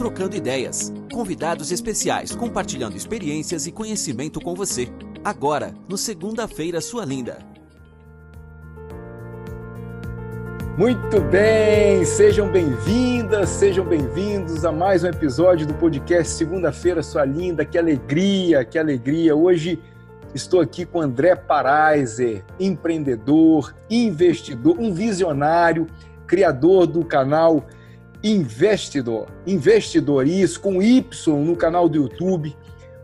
trocando ideias. Convidados especiais compartilhando experiências e conhecimento com você. Agora, no Segunda-feira Sua Linda. Muito bem, sejam bem-vindas, sejam bem-vindos a mais um episódio do podcast Segunda-feira Sua Linda. Que alegria, que alegria. Hoje estou aqui com André Paraiser, empreendedor, investidor, um visionário, criador do canal Investidor. Investidor, isso com Y no canal do YouTube.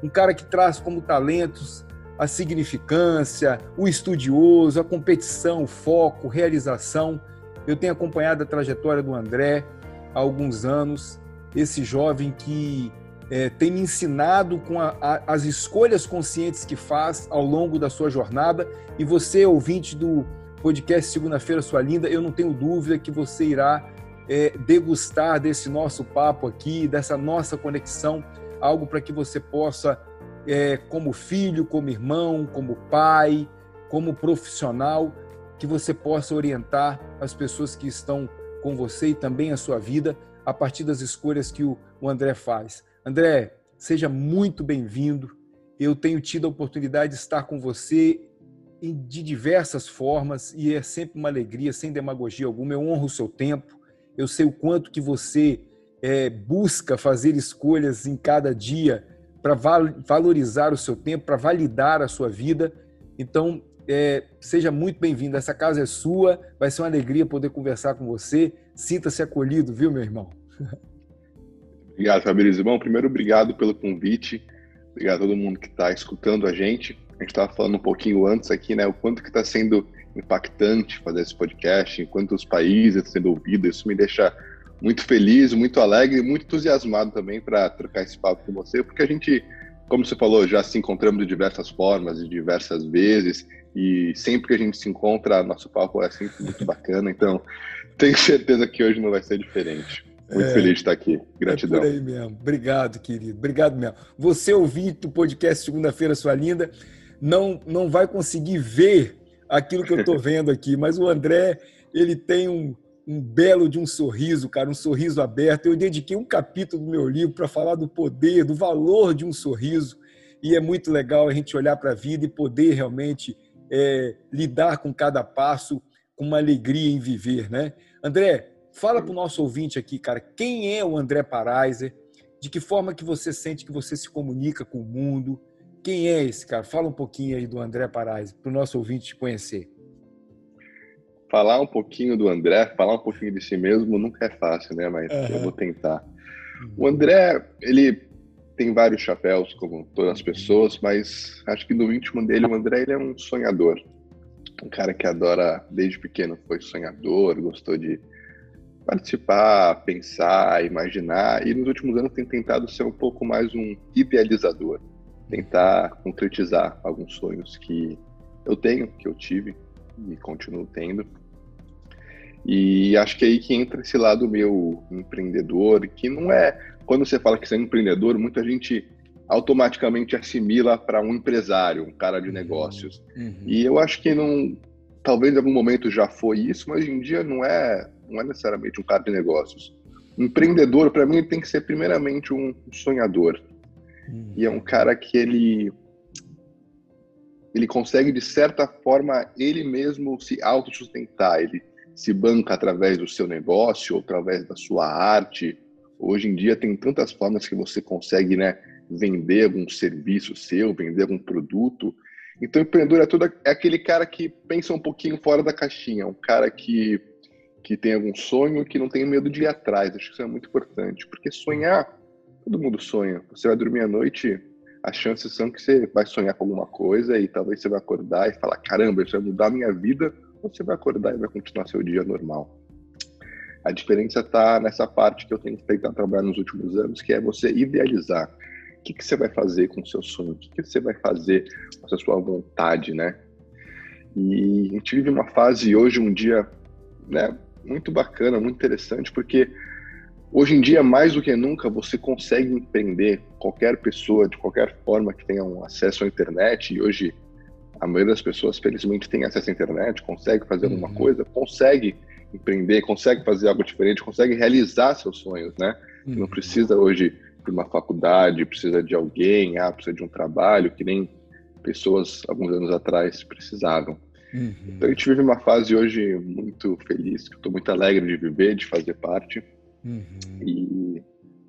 Um cara que traz como talentos a significância, o estudioso, a competição, o foco, realização. Eu tenho acompanhado a trajetória do André há alguns anos, esse jovem que é, tem me ensinado com a, a, as escolhas conscientes que faz ao longo da sua jornada. E você, ouvinte do podcast Segunda-feira, sua linda, eu não tenho dúvida que você irá é, degustar desse nosso papo aqui, dessa nossa conexão, algo para que você possa, é, como filho, como irmão, como pai, como profissional, que você possa orientar as pessoas que estão com você e também a sua vida a partir das escolhas que o, o André faz. André, seja muito bem-vindo. Eu tenho tido a oportunidade de estar com você de diversas formas e é sempre uma alegria, sem demagogia alguma. Eu honro o seu tempo. Eu sei o quanto que você é, busca fazer escolhas em cada dia para val valorizar o seu tempo, para validar a sua vida. Então, é, seja muito bem-vindo. Essa casa é sua. Vai ser uma alegria poder conversar com você. Sinta-se acolhido, viu, meu irmão? Obrigado, Fabrício. Bom, primeiro, obrigado pelo convite. Obrigado a todo mundo que está escutando a gente. A gente estava falando um pouquinho antes aqui, né? O quanto que está sendo impactante fazer esse podcast, em quantos países sendo ouvido. Isso me deixa muito feliz, muito alegre muito entusiasmado também para trocar esse papo com você, porque a gente, como você falou, já se encontramos de diversas formas, de diversas vezes, e sempre que a gente se encontra, nosso papo é sempre muito bacana. Então, tenho certeza que hoje não vai ser diferente. Muito é, feliz de estar aqui. Gratidão. É por aí mesmo. Obrigado, querido. Obrigado mesmo. Você ouvinte do podcast Segunda-feira, sua linda, não, não vai conseguir ver aquilo que eu estou vendo aqui, mas o André, ele tem um, um belo de um sorriso, cara, um sorriso aberto. Eu dediquei um capítulo do meu livro para falar do poder, do valor de um sorriso, e é muito legal a gente olhar para a vida e poder realmente é, lidar com cada passo com uma alegria em viver, né? André, Fala para o nosso ouvinte aqui, cara, quem é o André Paraiser? De que forma que você sente que você se comunica com o mundo? Quem é esse cara? Fala um pouquinho aí do André Paraiser, para o nosso ouvinte te conhecer. Falar um pouquinho do André, falar um pouquinho de si mesmo nunca é fácil, né? Mas uhum. eu vou tentar. O uhum. André, ele tem vários chapéus, como todas as pessoas, mas acho que no íntimo dele, o André ele é um sonhador. Um cara que adora, desde pequeno, foi sonhador, gostou de participar, pensar, imaginar, e nos últimos anos tem tentado ser um pouco mais um idealizador, tentar concretizar alguns sonhos que eu tenho, que eu tive e continuo tendo. E acho que é aí que entra esse lado meu empreendedor, que não é. Quando você fala que você é um empreendedor, muita gente automaticamente assimila para um empresário, um cara de uhum. negócios. Uhum. E eu acho que não. Talvez em algum momento já foi isso, mas hoje em dia não é não é necessariamente um cara de negócios. Um empreendedor, para mim, tem que ser primeiramente um sonhador. Hum. E é um cara que ele ele consegue de certa forma ele mesmo se autossustentar, ele se banca através do seu negócio, ou através da sua arte. Hoje em dia tem tantas formas que você consegue, né, vender algum serviço seu, vender algum produto. Então, empreendedor é, todo, é aquele cara que pensa um pouquinho fora da caixinha, um cara que que tem algum sonho que não tem medo de ir atrás. Acho que isso é muito importante, porque sonhar, todo mundo sonha. Você vai dormir à noite, as chances são que você vai sonhar com alguma coisa e talvez você vai acordar e falar: caramba, isso vai mudar a minha vida, ou você vai acordar e vai continuar seu dia normal. A diferença está nessa parte que eu tenho feito trabalhar nos últimos anos, que é você idealizar. O que, que você vai fazer com o seu sonho? O que, que você vai fazer com a sua vontade, né? E a gente vive uma fase hoje, um dia, né, muito bacana, muito interessante, porque hoje em dia, mais do que nunca, você consegue empreender qualquer pessoa, de qualquer forma que tenha um acesso à internet, e hoje a maioria das pessoas, felizmente, tem acesso à internet, consegue fazer alguma uhum. coisa, consegue empreender, consegue fazer algo diferente, consegue realizar seus sonhos, né? Uhum. Não precisa hoje de uma faculdade, precisa de alguém, ah, precisa de um trabalho, que nem pessoas alguns anos atrás precisavam. Uhum. Então a gente vive uma fase hoje muito feliz, que estou muito alegre de viver, de fazer parte. Uhum. E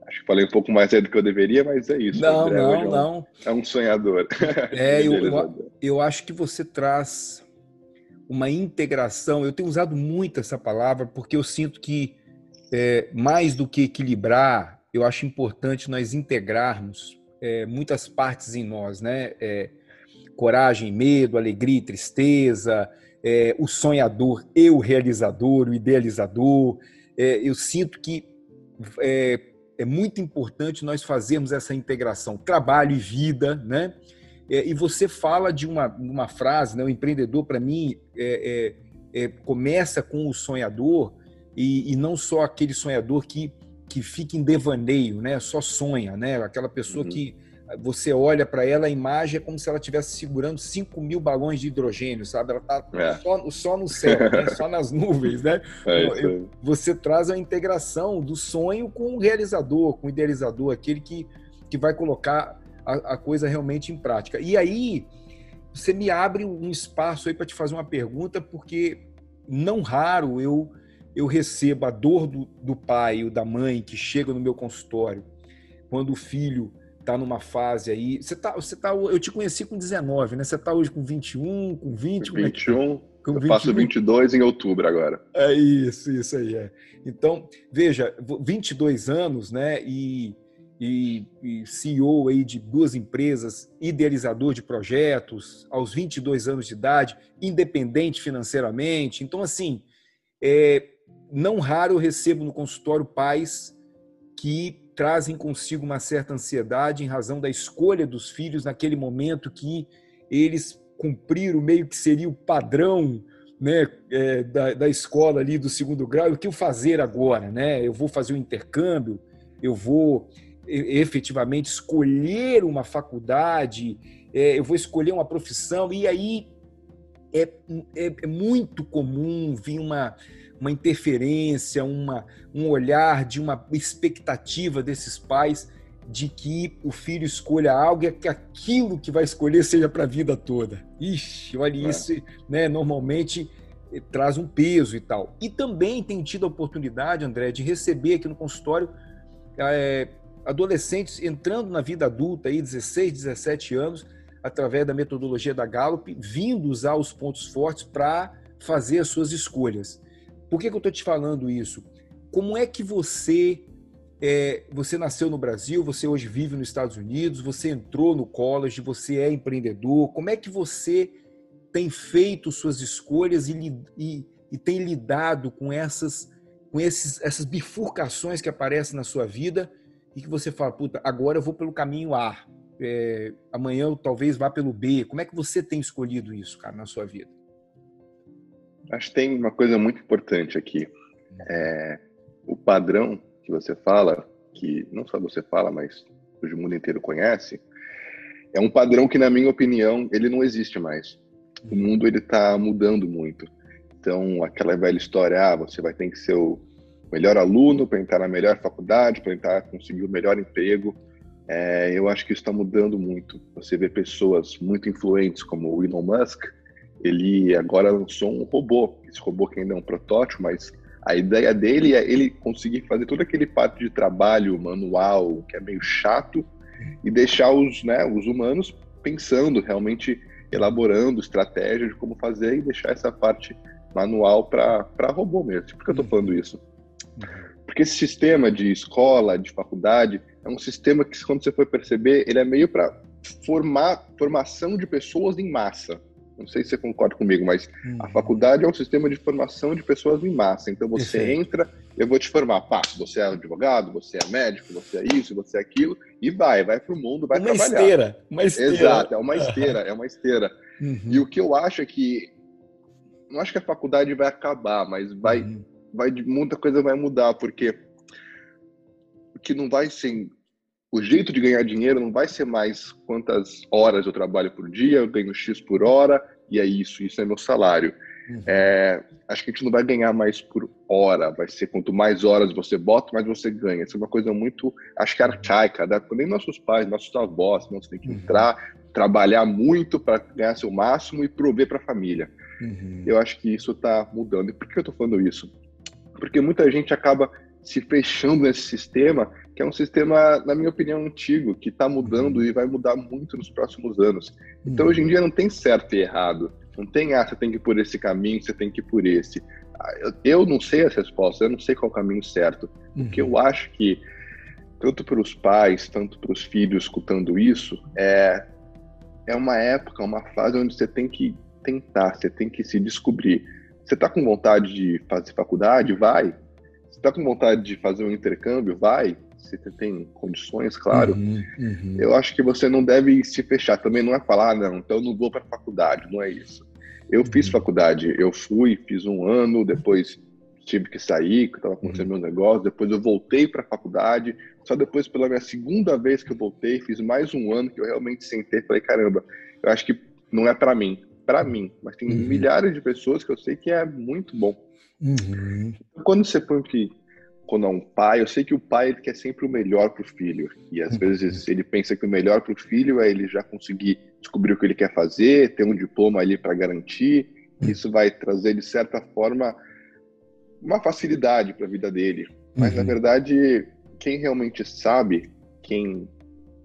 acho que falei um pouco mais do que eu deveria, mas é isso. Não, não, é um, não. É um sonhador. É, eu, eu, eu acho que você traz uma integração. Eu tenho usado muito essa palavra porque eu sinto que é, mais do que equilibrar, eu acho importante nós integrarmos é, muitas partes em nós, né? É, coragem, medo, alegria, tristeza, é, o sonhador e o realizador, o idealizador. É, eu sinto que é, é, muito importante nós fazermos essa integração, trabalho e vida, né? É, e você fala de uma, uma frase, né? O empreendedor, para mim, é, é, começa com o sonhador e, e, não só aquele sonhador que, que fica em devaneio, né? Só sonha, né? Aquela pessoa uhum. que você olha para ela, a imagem é como se ela estivesse segurando 5 mil balões de hidrogênio, sabe? Ela está é. só, só, no céu, né? só nas nuvens, né? É você traz a integração do sonho com o realizador, com o idealizador, aquele que, que vai colocar a, a coisa realmente em prática. E aí, você me abre um espaço aí para te fazer uma pergunta, porque não raro eu, eu recebo a dor do, do pai ou da mãe que chega no meu consultório quando o filho tá numa fase aí. Você tá, você tá, eu te conheci com 19, né? Você tá hoje com 21, com 20, 21. É com eu 20, faço 22 em outubro agora. É isso, isso aí é. Então, veja, 22 anos, né? E, e, e CEO aí de duas empresas, idealizador de projetos, aos 22 anos de idade, independente financeiramente. Então, assim, é, não raro eu recebo no consultório pais que trazem consigo uma certa ansiedade em razão da escolha dos filhos naquele momento que eles cumpriram meio que seria o padrão né, é, da, da escola ali do segundo grau, o que eu fazer agora, né? Eu vou fazer um intercâmbio, eu vou efetivamente escolher uma faculdade, é, eu vou escolher uma profissão, e aí é, é, é muito comum vir uma, uma interferência, uma, um olhar de uma expectativa desses pais de que o filho escolha algo e que aquilo que vai escolher seja para a vida toda. Ixi, olha é. isso, né? Normalmente eh, traz um peso e tal. E também tenho tido a oportunidade, André, de receber aqui no consultório é, adolescentes entrando na vida adulta, aí, 16, 17 anos, através da metodologia da Gallup, vindo usar os pontos fortes para fazer as suas escolhas. Por que, que eu estou te falando isso? Como é que você é, você nasceu no Brasil, você hoje vive nos Estados Unidos, você entrou no college, você é empreendedor. Como é que você tem feito suas escolhas e, e, e tem lidado com essas com esses, essas bifurcações que aparecem na sua vida e que você fala, puta, agora eu vou pelo caminho A, é, amanhã eu talvez vá pelo B. Como é que você tem escolhido isso, cara, na sua vida? Acho que tem uma coisa muito importante aqui. É, o padrão que você fala, que não só você fala, mas o mundo inteiro conhece, é um padrão que, na minha opinião, ele não existe mais. O mundo ele está mudando muito. Então, aquela velha história, ah, você vai ter que ser o melhor aluno para entrar na melhor faculdade, para entrar conseguir o melhor emprego. É, eu acho que isso está mudando muito. Você vê pessoas muito influentes como o Elon Musk, ele agora lançou um robô. Esse robô que ainda é um protótipo, mas a ideia dele é ele conseguir fazer todo aquele parte de trabalho manual, que é meio chato, e deixar os, né, os humanos pensando, realmente elaborando estratégia de como fazer e deixar essa parte manual para robô mesmo. Por que eu estou falando isso? Porque esse sistema de escola, de faculdade, é um sistema que, quando você for perceber, ele é meio para formar formação de pessoas em massa. Não sei se você concorda comigo, mas a uhum. faculdade é um sistema de formação de pessoas em massa. Então você Perfeito. entra, eu vou te formar, pá, você é advogado, você é médico, você é isso, você é aquilo, e vai, vai para o mundo, vai uma trabalhar. Esteira, uma esteira. Exato, é uma esteira, é uma esteira. Uhum. E o que eu acho é que não acho que a faculdade vai acabar, mas vai, uhum. vai muita coisa vai mudar, porque que não vai ser o jeito de ganhar dinheiro não vai ser mais quantas horas eu trabalho por dia, eu ganho X por hora, e é isso, isso é meu salário. Uhum. É, acho que a gente não vai ganhar mais por hora, vai ser quanto mais horas você bota, mais você ganha. Isso é uma coisa muito, acho que arcaica, né? nem nossos pais, nossos avós, não, você tem que uhum. entrar, trabalhar muito para ganhar seu máximo e prover para a família. Uhum. Eu acho que isso está mudando. E por que eu estou falando isso? Porque muita gente acaba se fechando nesse sistema, que é um sistema, na minha opinião, antigo, que está mudando uhum. e vai mudar muito nos próximos anos. Então, uhum. hoje em dia, não tem certo e errado. Não tem, ah, você tem que ir por esse caminho, você tem que ir por esse. Ah, eu, não sei as respostas, eu não sei qual é o caminho certo. Uhum. Porque eu acho que, tanto para os pais, tanto para os filhos escutando isso, é, é uma época, uma fase onde você tem que tentar, você tem que se descobrir. Você está com vontade de fazer faculdade? Vai. Você está com vontade de fazer um intercâmbio? Vai. Se você tem condições, claro. Uhum, uhum. Eu acho que você não deve se fechar. Também não é falar, ah, não, então eu não vou para a faculdade. Não é isso. Eu uhum. fiz faculdade, eu fui, fiz um ano, depois tive que sair, que estava acontecendo uhum. meu negócio, depois eu voltei para a faculdade, só depois pela minha segunda vez que eu voltei, fiz mais um ano que eu realmente sentei falei, caramba, eu acho que não é para mim, para mim, mas tem uhum. milhares de pessoas que eu sei que é muito bom. Uhum. Quando você põe que quando é um pai, eu sei que o pai ele quer sempre o melhor para o filho. E às uhum. vezes ele pensa que o melhor para o filho é ele já conseguir descobrir o que ele quer fazer, ter um diploma ali para garantir. Uhum. Isso vai trazer, de certa forma, uma facilidade para a vida dele. Mas, uhum. na verdade, quem realmente sabe quem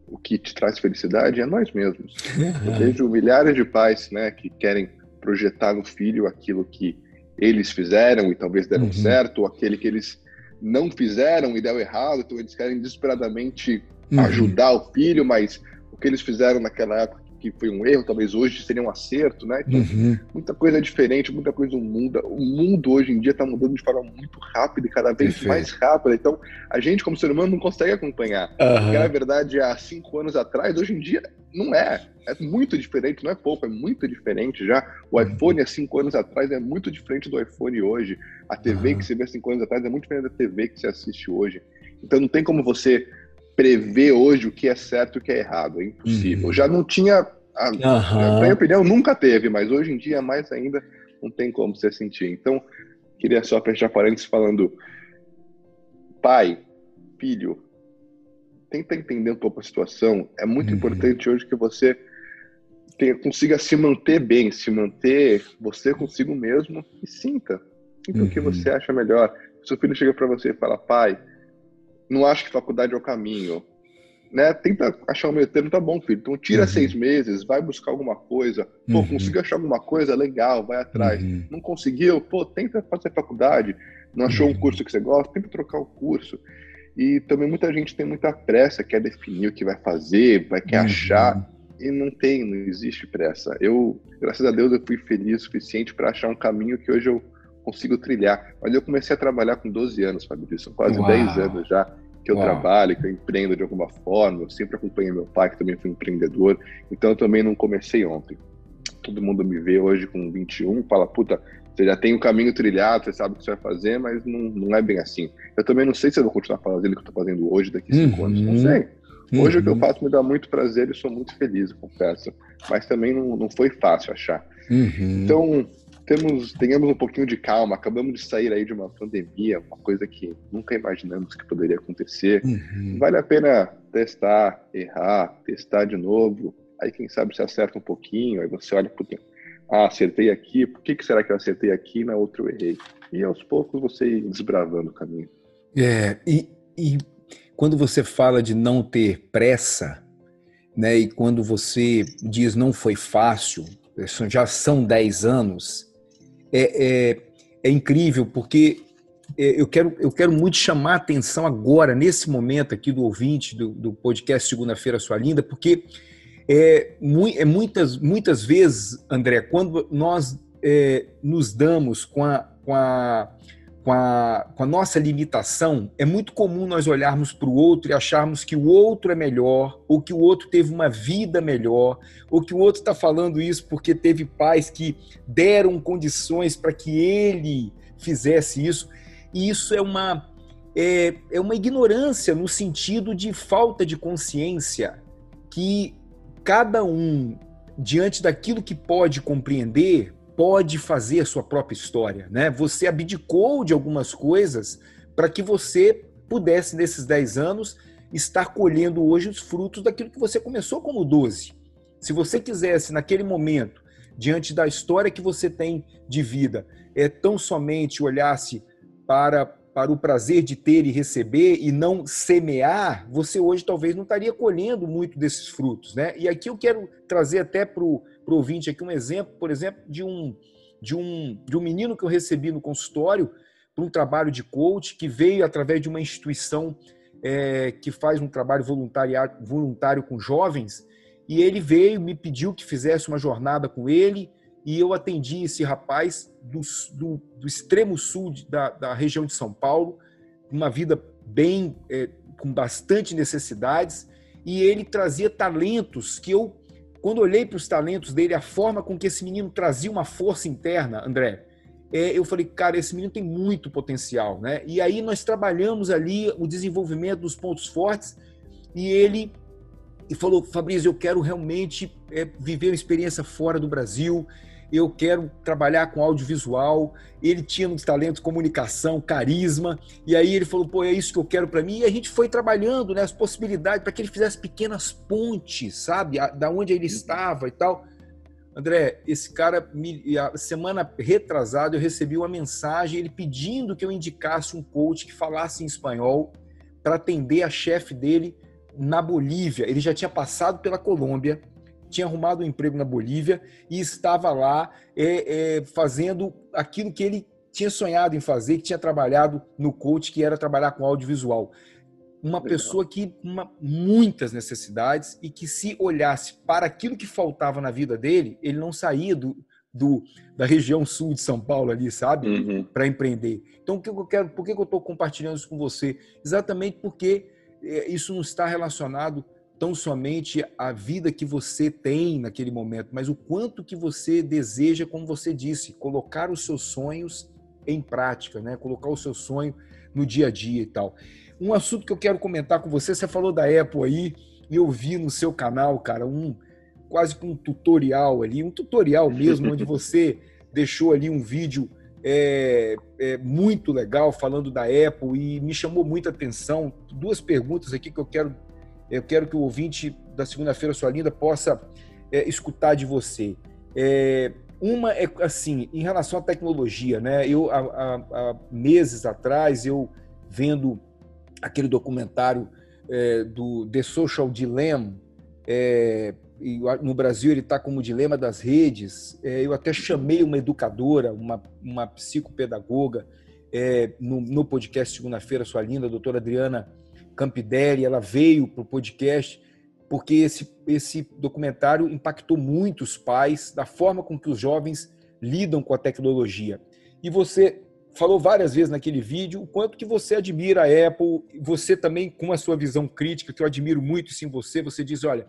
o que te traz felicidade é nós mesmos. Uhum. Eu vejo milhares de pais né, que querem projetar no filho aquilo que eles fizeram e talvez deram uhum. certo, ou aquele que eles não fizeram e deu errado, então eles querem desesperadamente uhum. ajudar o filho, mas o que eles fizeram naquela época que foi um erro, talvez hoje seria um acerto, né? Então, uhum. Muita coisa é diferente, muita coisa muda. O mundo hoje em dia está mudando de forma muito rápida e cada vez Perfeito. mais rápida. Então, a gente, como ser humano, não consegue acompanhar. Uhum. Porque, na verdade, há cinco anos atrás, hoje em dia, não é. É muito diferente, não é pouco, é muito diferente já. O uhum. iPhone há cinco anos atrás é muito diferente do iPhone hoje. A TV que você vê há cinco anos atrás é muito diferente da TV que você assiste hoje. Então não tem como você prever hoje o que é certo e o que é errado. É impossível. Uhum. Já não tinha. A, uhum. Na minha opinião, nunca teve, mas hoje em dia, mais ainda, não tem como você sentir. Então, queria só fechar parênteses falando: pai, filho, tenta entender um pouco a situação. É muito uhum. importante hoje que você tenha, consiga se manter bem, se manter você consigo mesmo e sinta. Sinta o que uhum. você acha melhor. Se seu filho chega para você e fala, pai, não acho que faculdade é o caminho. Né? Tenta achar um meio termo, tá bom, filho. Então tira uhum. seis meses, vai buscar alguma coisa. Pô, uhum. conseguiu achar alguma coisa, legal, vai atrás. Uhum. Não conseguiu, pô, tenta fazer faculdade. Não achou um uhum. curso que você gosta, tenta trocar o curso. E também muita gente tem muita pressa, quer definir o que vai fazer, vai quer uhum. achar. E não tem, não existe pressa. Eu, graças a Deus, eu fui feliz o suficiente para achar um caminho que hoje eu consigo trilhar. Mas eu comecei a trabalhar com 12 anos, Fabrício, são quase Uau. 10 anos já que eu Uau. trabalho, que eu empreendo de alguma forma. Eu sempre acompanhei meu pai, que também foi empreendedor. Então eu também não comecei ontem. Todo mundo me vê hoje com 21, fala, puta, você já tem o um caminho trilhado, você sabe o que você vai fazer, mas não, não é bem assim. Eu também não sei se eu vou continuar fazendo o que eu estou fazendo hoje, daqui a cinco uhum. anos, não sei. Hoje uhum. o que eu uhum. faço me dá muito prazer e sou muito feliz, confesso. Mas também não, não foi fácil achar. Uhum. Então, temos, tenhamos um pouquinho de calma. Acabamos de sair aí de uma pandemia, uma coisa que nunca imaginamos que poderia acontecer. Uhum. Vale a pena testar, errar, testar de novo. Aí quem sabe você acerta um pouquinho, aí você olha, puta, ah, acertei aqui, por que, que será que eu acertei aqui na outra eu errei? E aos poucos você ir desbravando o caminho. É, e, e quando você fala de não ter pressa, né, e quando você diz não foi fácil, já são 10 anos, é, é, é incrível, porque é, eu quero, eu quero muito chamar a atenção agora, nesse momento aqui do ouvinte do, do podcast Segunda-feira Sua Linda, porque é, é, muitas, muitas vezes, André, quando nós é, nos damos com a, com a com a, com a nossa limitação, é muito comum nós olharmos para o outro e acharmos que o outro é melhor, ou que o outro teve uma vida melhor, ou que o outro está falando isso porque teve pais que deram condições para que ele fizesse isso. E isso é uma, é, é uma ignorância no sentido de falta de consciência que cada um, diante daquilo que pode compreender, pode fazer sua própria história, né? Você abdicou de algumas coisas para que você pudesse, nesses 10 anos, estar colhendo hoje os frutos daquilo que você começou como 12. Se você quisesse, naquele momento, diante da história que você tem de vida, é tão somente olhasse para, para o prazer de ter e receber e não semear, você hoje talvez não estaria colhendo muito desses frutos. Né? E aqui eu quero trazer até para o ouvinte aqui um exemplo, por exemplo, de um, de, um, de um menino que eu recebi no consultório para um trabalho de coach que veio através de uma instituição é, que faz um trabalho voluntário, com jovens e ele veio, me pediu que fizesse uma jornada com ele, e eu atendi esse rapaz do, do, do extremo sul da, da, região de São Paulo, uma vida bem, é, com bastante necessidades, e ele trazia talentos que eu, quando olhei para os talentos dele, a forma com que esse menino trazia uma força interna, André, é, eu falei, cara, esse menino tem muito potencial, né? E aí nós trabalhamos ali o desenvolvimento dos pontos fortes, e ele e falou: Fabrício, eu quero realmente é, viver uma experiência fora do Brasil, eu quero trabalhar com audiovisual. Ele tinha uns talentos, comunicação, carisma, e aí ele falou: pô, é isso que eu quero para mim. E a gente foi trabalhando né, as possibilidades para que ele fizesse pequenas pontes, sabe, da onde ele estava e tal. André, esse cara, a semana retrasada, eu recebi uma mensagem ele pedindo que eu indicasse um coach que falasse em espanhol para atender a chefe dele na Bolívia. Ele já tinha passado pela Colômbia, tinha arrumado um emprego na Bolívia e estava lá é, é, fazendo aquilo que ele tinha sonhado em fazer, que tinha trabalhado no coach, que era trabalhar com audiovisual. Uma Legal. pessoa que uma, muitas necessidades e que se olhasse para aquilo que faltava na vida dele, ele não saía do, do da região sul de São Paulo ali, sabe, uhum. para empreender. Então, o que eu quero, por que eu estou compartilhando isso com você? Exatamente porque é, isso não está relacionado tão somente à vida que você tem naquele momento, mas o quanto que você deseja, como você disse, colocar os seus sonhos em prática, né? Colocar o seu sonho no dia a dia e tal. Um assunto que eu quero comentar com você, você falou da Apple aí, e eu vi no seu canal, cara, um quase com um tutorial ali, um tutorial mesmo, onde você deixou ali um vídeo é, é, muito legal falando da Apple e me chamou muita atenção. Duas perguntas aqui que eu quero, eu quero que o ouvinte da segunda-feira sua linda possa é, escutar de você. É, uma é assim, em relação à tecnologia, né? Eu há, há, há meses atrás eu vendo aquele documentário é, do The Social Dilemma, é, no Brasil ele está como dilema das redes. É, eu até chamei uma educadora, uma, uma psicopedagoga, é, no, no, podcast segunda-feira, sua linda, a doutora Adriana Campidelli, ela veio para o podcast porque esse, esse documentário impactou muitos pais da forma com que os jovens lidam com a tecnologia. E você falou várias vezes naquele vídeo o quanto que você admira a Apple, você também com a sua visão crítica, que eu admiro muito em você, você diz, olha,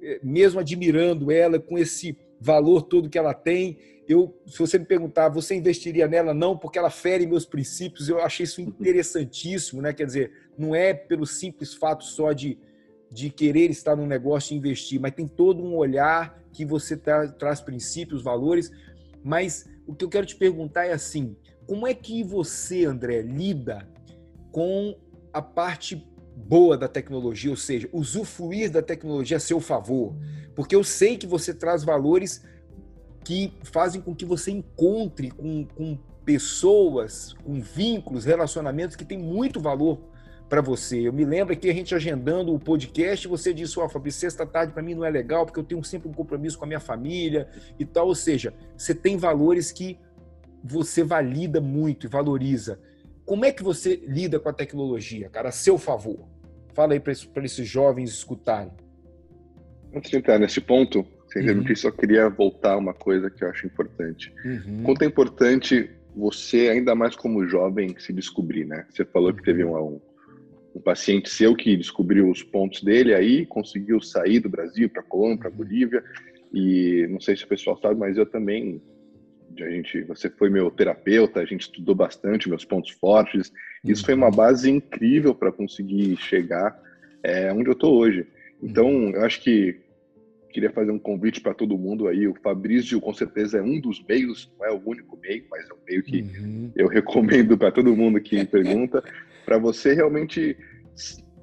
é, mesmo admirando ela com esse valor todo que ela tem, eu, se você me perguntar, você investiria nela? Não, porque ela fere meus princípios. Eu achei isso interessantíssimo, né? Quer dizer, não é pelo simples fato só de, de querer estar num negócio e investir, mas tem todo um olhar que você tra traz princípios, valores. Mas o que eu quero te perguntar é assim: como é que você, André, lida com a parte boa da tecnologia, ou seja, usufruir da tecnologia a seu favor, porque eu sei que você traz valores que fazem com que você encontre com, com pessoas, com vínculos, relacionamentos que têm muito valor para você. Eu me lembro que a gente agendando o podcast, você disse, ó, oh, Fabrício, sexta-tarde para mim não é legal, porque eu tenho sempre um compromisso com a minha família e tal. Ou seja, você tem valores que você valida muito e valoriza. Como é que você lida com a tecnologia, cara, a seu favor? Fala aí para esses jovens escutarem. Antes de entrar nesse ponto, sem uhum. que só queria voltar uma coisa que eu acho importante. Uhum. Quanto é importante você, ainda mais como jovem, se descobrir, né? Você falou uhum. que teve um, um, um, paciente seu que descobriu os pontos dele aí, conseguiu sair do Brasil para Colômbia, para uhum. Bolívia, e não sei se o pessoal sabe, mas eu também a gente, você foi meu terapeuta, a gente estudou bastante meus pontos fortes. Isso foi uma uhum. base incrível para conseguir chegar é, onde eu estou hoje. Então, uhum. eu acho que queria fazer um convite para todo mundo aí. O Fabrício, com certeza, é um dos meios, não é o único meio, mas é um meio que uhum. eu recomendo para todo mundo que pergunta, para você realmente,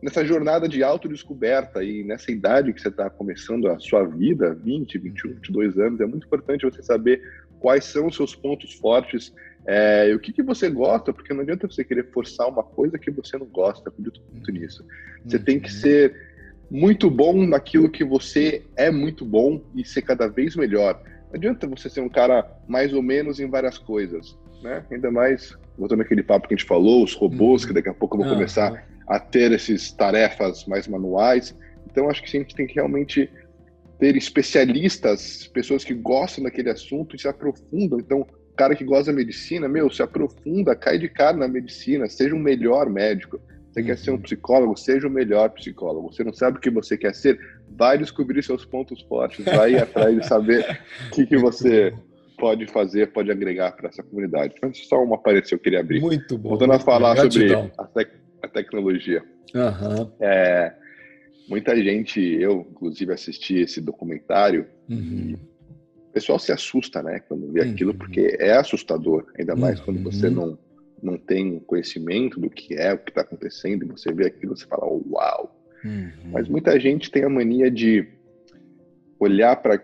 nessa jornada de autodescoberta e nessa idade que você está começando a sua vida, 20, 21, 22 anos, é muito importante você saber quais são os seus pontos fortes é, o que, que você gosta, porque não adianta você querer forçar uma coisa que você não gosta, acredito muito nisso. Você uhum. tem que uhum. ser muito bom naquilo que você é muito bom e ser cada vez melhor. Não adianta você ser um cara mais ou menos em várias coisas, né? Ainda mais, voltando aquele papo que a gente falou, os robôs, uhum. que daqui a pouco vão começar uhum. a ter essas tarefas mais manuais. Então, acho que a gente tem que realmente ter especialistas, pessoas que gostam daquele assunto e se aprofundam. Então, o cara que gosta da medicina, meu, se aprofunda, cai de cara na medicina, seja um melhor médico. Você uhum. quer ser um uhum. psicólogo, seja o melhor psicólogo. Você não sabe o que você quer ser, vai descobrir seus pontos fortes, vai atrás de saber o que, que você pode fazer, pode agregar para essa comunidade. Então, só uma parede que eu queria abrir. Muito bom. Voltando a falar sobre a, a tecnologia. Uhum. É, muita gente, eu inclusive assisti esse documentário, uhum. o pessoal se assusta, né, quando vê uhum. aquilo, porque é assustador, ainda mais quando você uhum. não, não tem conhecimento do que é, o que está acontecendo, e você vê aquilo, você fala, oh, uau. Uhum. Mas muita gente tem a mania de olhar para,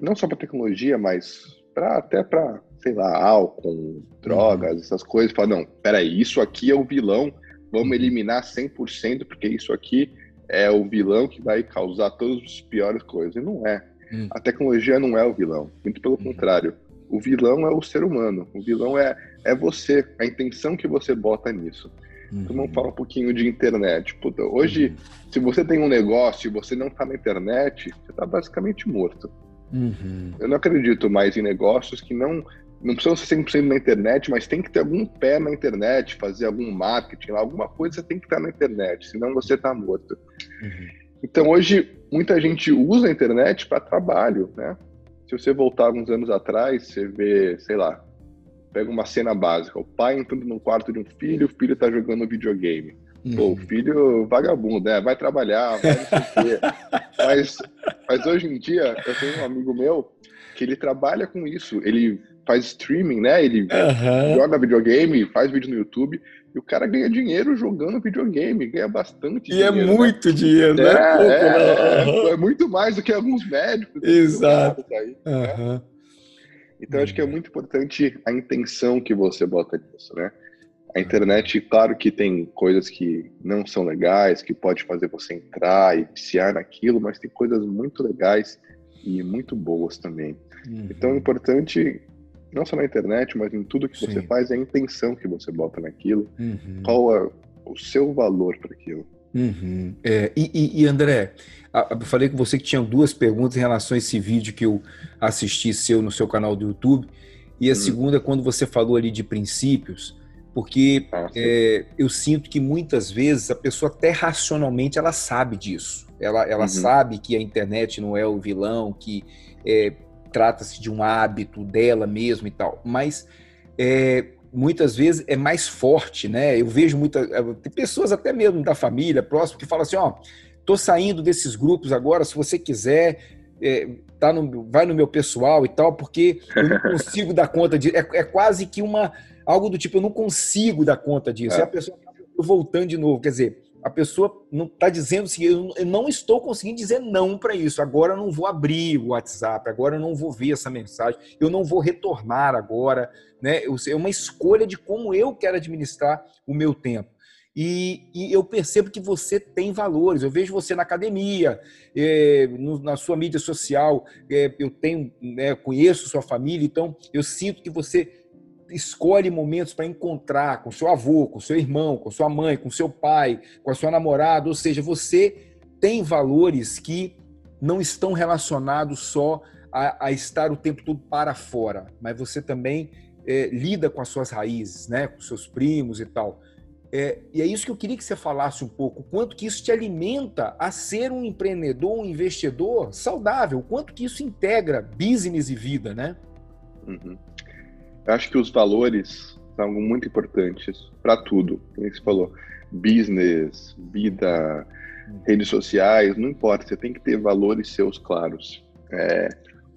não só para tecnologia, mas pra, até para, sei lá, álcool, drogas, uhum. essas coisas, falar, não, peraí, isso aqui é o vilão, vamos uhum. eliminar 100%, porque isso aqui é o vilão que vai causar todas as piores coisas. E não é. Hum. A tecnologia não é o vilão. Muito pelo hum. contrário. O vilão é o ser humano. O vilão é, é você, a intenção que você bota nisso. Hum. Então vamos falar um pouquinho de internet. Puta, hoje, hum. se você tem um negócio e você não está na internet, você está basicamente morto. Uhum. Eu não acredito mais em negócios que não não precisa ser 100% na internet, mas tem que ter algum pé na internet, fazer algum marketing, alguma coisa tem que estar na internet, senão você está morto. Uhum. Então hoje muita gente usa a internet para trabalho, né? Se você voltar alguns anos atrás, você vê, sei lá, pega uma cena básica, o pai entrando no quarto de um filho, o filho está jogando videogame. Uhum. Pô, o filho vagabundo, né? Vai trabalhar, vai não sei o quê. mas, mas hoje em dia, eu tenho um amigo meu que ele trabalha com isso. Ele faz streaming, né? Ele uhum. joga videogame, faz vídeo no YouTube. E o cara ganha dinheiro jogando videogame, ganha bastante e é dinheiro. E é muito né? dinheiro, né? É, Pouco, é, uhum. é, muito mais do que alguns médicos. Exato. Aí, uhum. né? Então, acho que é muito importante a intenção que você bota nisso, né? A internet, claro que tem coisas que não são legais, que pode fazer você entrar e viciar naquilo, mas tem coisas muito legais e muito boas também. Uhum. Então é importante, não só na internet, mas em tudo que Sim. você faz, é a intenção que você bota naquilo, uhum. qual é o seu valor para aquilo. Uhum. É, e, e, André, eu falei com você que tinha duas perguntas em relação a esse vídeo que eu assisti seu no seu canal do YouTube. E a hum. segunda, quando você falou ali de princípios, porque ah, é, eu sinto que muitas vezes a pessoa até racionalmente ela sabe disso. Ela, ela uhum. sabe que a internet não é o vilão, que é, trata-se de um hábito dela mesmo e tal. Mas é, muitas vezes é mais forte, né? Eu vejo muitas tem pessoas até mesmo da família próximo que falam assim, ó, tô saindo desses grupos agora, se você quiser, é, tá no, vai no meu pessoal e tal, porque eu não consigo dar conta disso. É, é, quase que uma algo do tipo, eu não consigo dar conta disso. É. E a pessoa tá voltando de novo, quer dizer, a pessoa não está dizendo assim, eu não estou conseguindo dizer não para isso. Agora eu não vou abrir o WhatsApp, agora eu não vou ver essa mensagem, eu não vou retornar agora. Né? É uma escolha de como eu quero administrar o meu tempo. E, e, eu percebo que você tem valores. Eu vejo você na academia, é, no, na sua mídia social, é, eu tenho, né, conheço sua família, então eu sinto que você escolhe momentos para encontrar com seu avô, com seu irmão, com sua mãe, com seu pai, com a sua namorada, ou seja, você tem valores que não estão relacionados só a, a estar o tempo todo para fora, mas você também é, lida com as suas raízes, né, com seus primos e tal. É, e é isso que eu queria que você falasse um pouco, quanto que isso te alimenta a ser um empreendedor, um investidor saudável, quanto que isso integra business e vida, né? Uhum. Eu acho que os valores são muito importantes para tudo. Como você falou, business, vida, redes sociais, não importa, você tem que ter valores seus claros. É,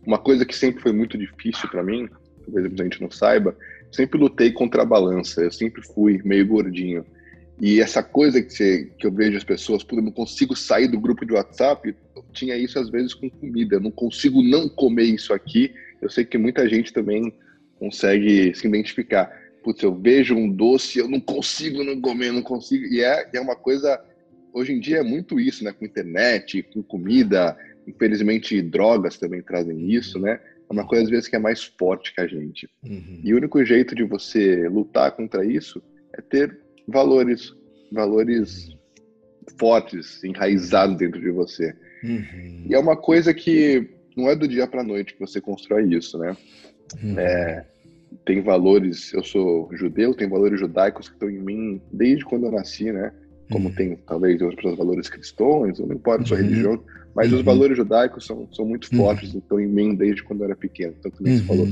uma coisa que sempre foi muito difícil para mim, talvez a gente não saiba, sempre lutei contra a balança, eu sempre fui meio gordinho. E essa coisa que, você, que eu vejo as pessoas, eu não consigo sair do grupo de WhatsApp, eu tinha isso às vezes com comida, eu não consigo não comer isso aqui. Eu sei que muita gente também consegue se identificar. Putz, eu vejo um doce, eu não consigo não comer, não consigo. E é, é uma coisa, hoje em dia é muito isso, né? Com internet, com comida, infelizmente drogas também trazem isso, né? É uma coisa às vezes que é mais forte que a gente. Uhum. E o único jeito de você lutar contra isso é ter valores, valores fortes, enraizados dentro de você. Uhum. E é uma coisa que não é do dia para noite que você constrói isso, né? Uhum. É, tem valores, eu sou judeu, tem valores judaicos que estão em mim desde quando eu nasci, né? Como uhum. tem talvez outros valores cristãos, não importa a sua uhum. religião, mas os uhum. valores judaicos são, são muito uhum. fortes, estão em mim desde quando eu era pequeno. Então, como você falou,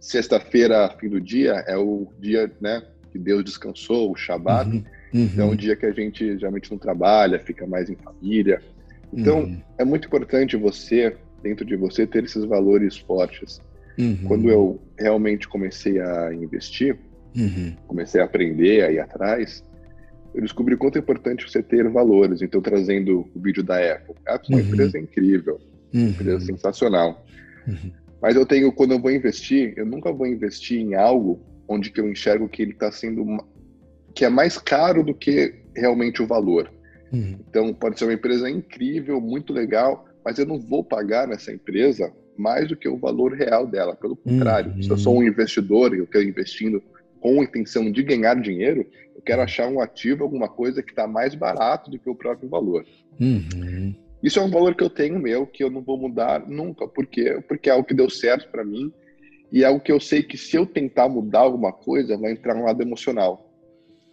sexta-feira, fim do dia, é o dia, né? Que Deus descansou, o Shabat. Uhum. Então, é um dia que a gente geralmente não trabalha, fica mais em família. Então, uhum. é muito importante você, dentro de você, ter esses valores fortes. Uhum. Quando eu realmente comecei a investir, uhum. comecei a aprender, a ir atrás, eu descobri quanto é importante você ter valores. Então, trazendo o vídeo da Apple. A Apple é uma uhum. empresa incrível, uma uhum. empresa sensacional. Uhum. Mas eu tenho, quando eu vou investir, eu nunca vou investir em algo onde que eu enxergo que ele está sendo que é mais caro do que realmente o valor. Uhum. Então, pode ser uma empresa incrível, muito legal, mas eu não vou pagar nessa empresa mais do que o valor real dela. Pelo contrário, uhum. se eu sou um investidor e eu quero investindo com a intenção de ganhar dinheiro, eu quero achar um ativo, alguma coisa que está mais barato do que o próprio valor. Uhum. Isso é um valor que eu tenho meu, que eu não vou mudar nunca. Por quê? Porque é algo que deu certo para mim e é algo que eu sei que se eu tentar mudar alguma coisa, vai entrar um lado emocional.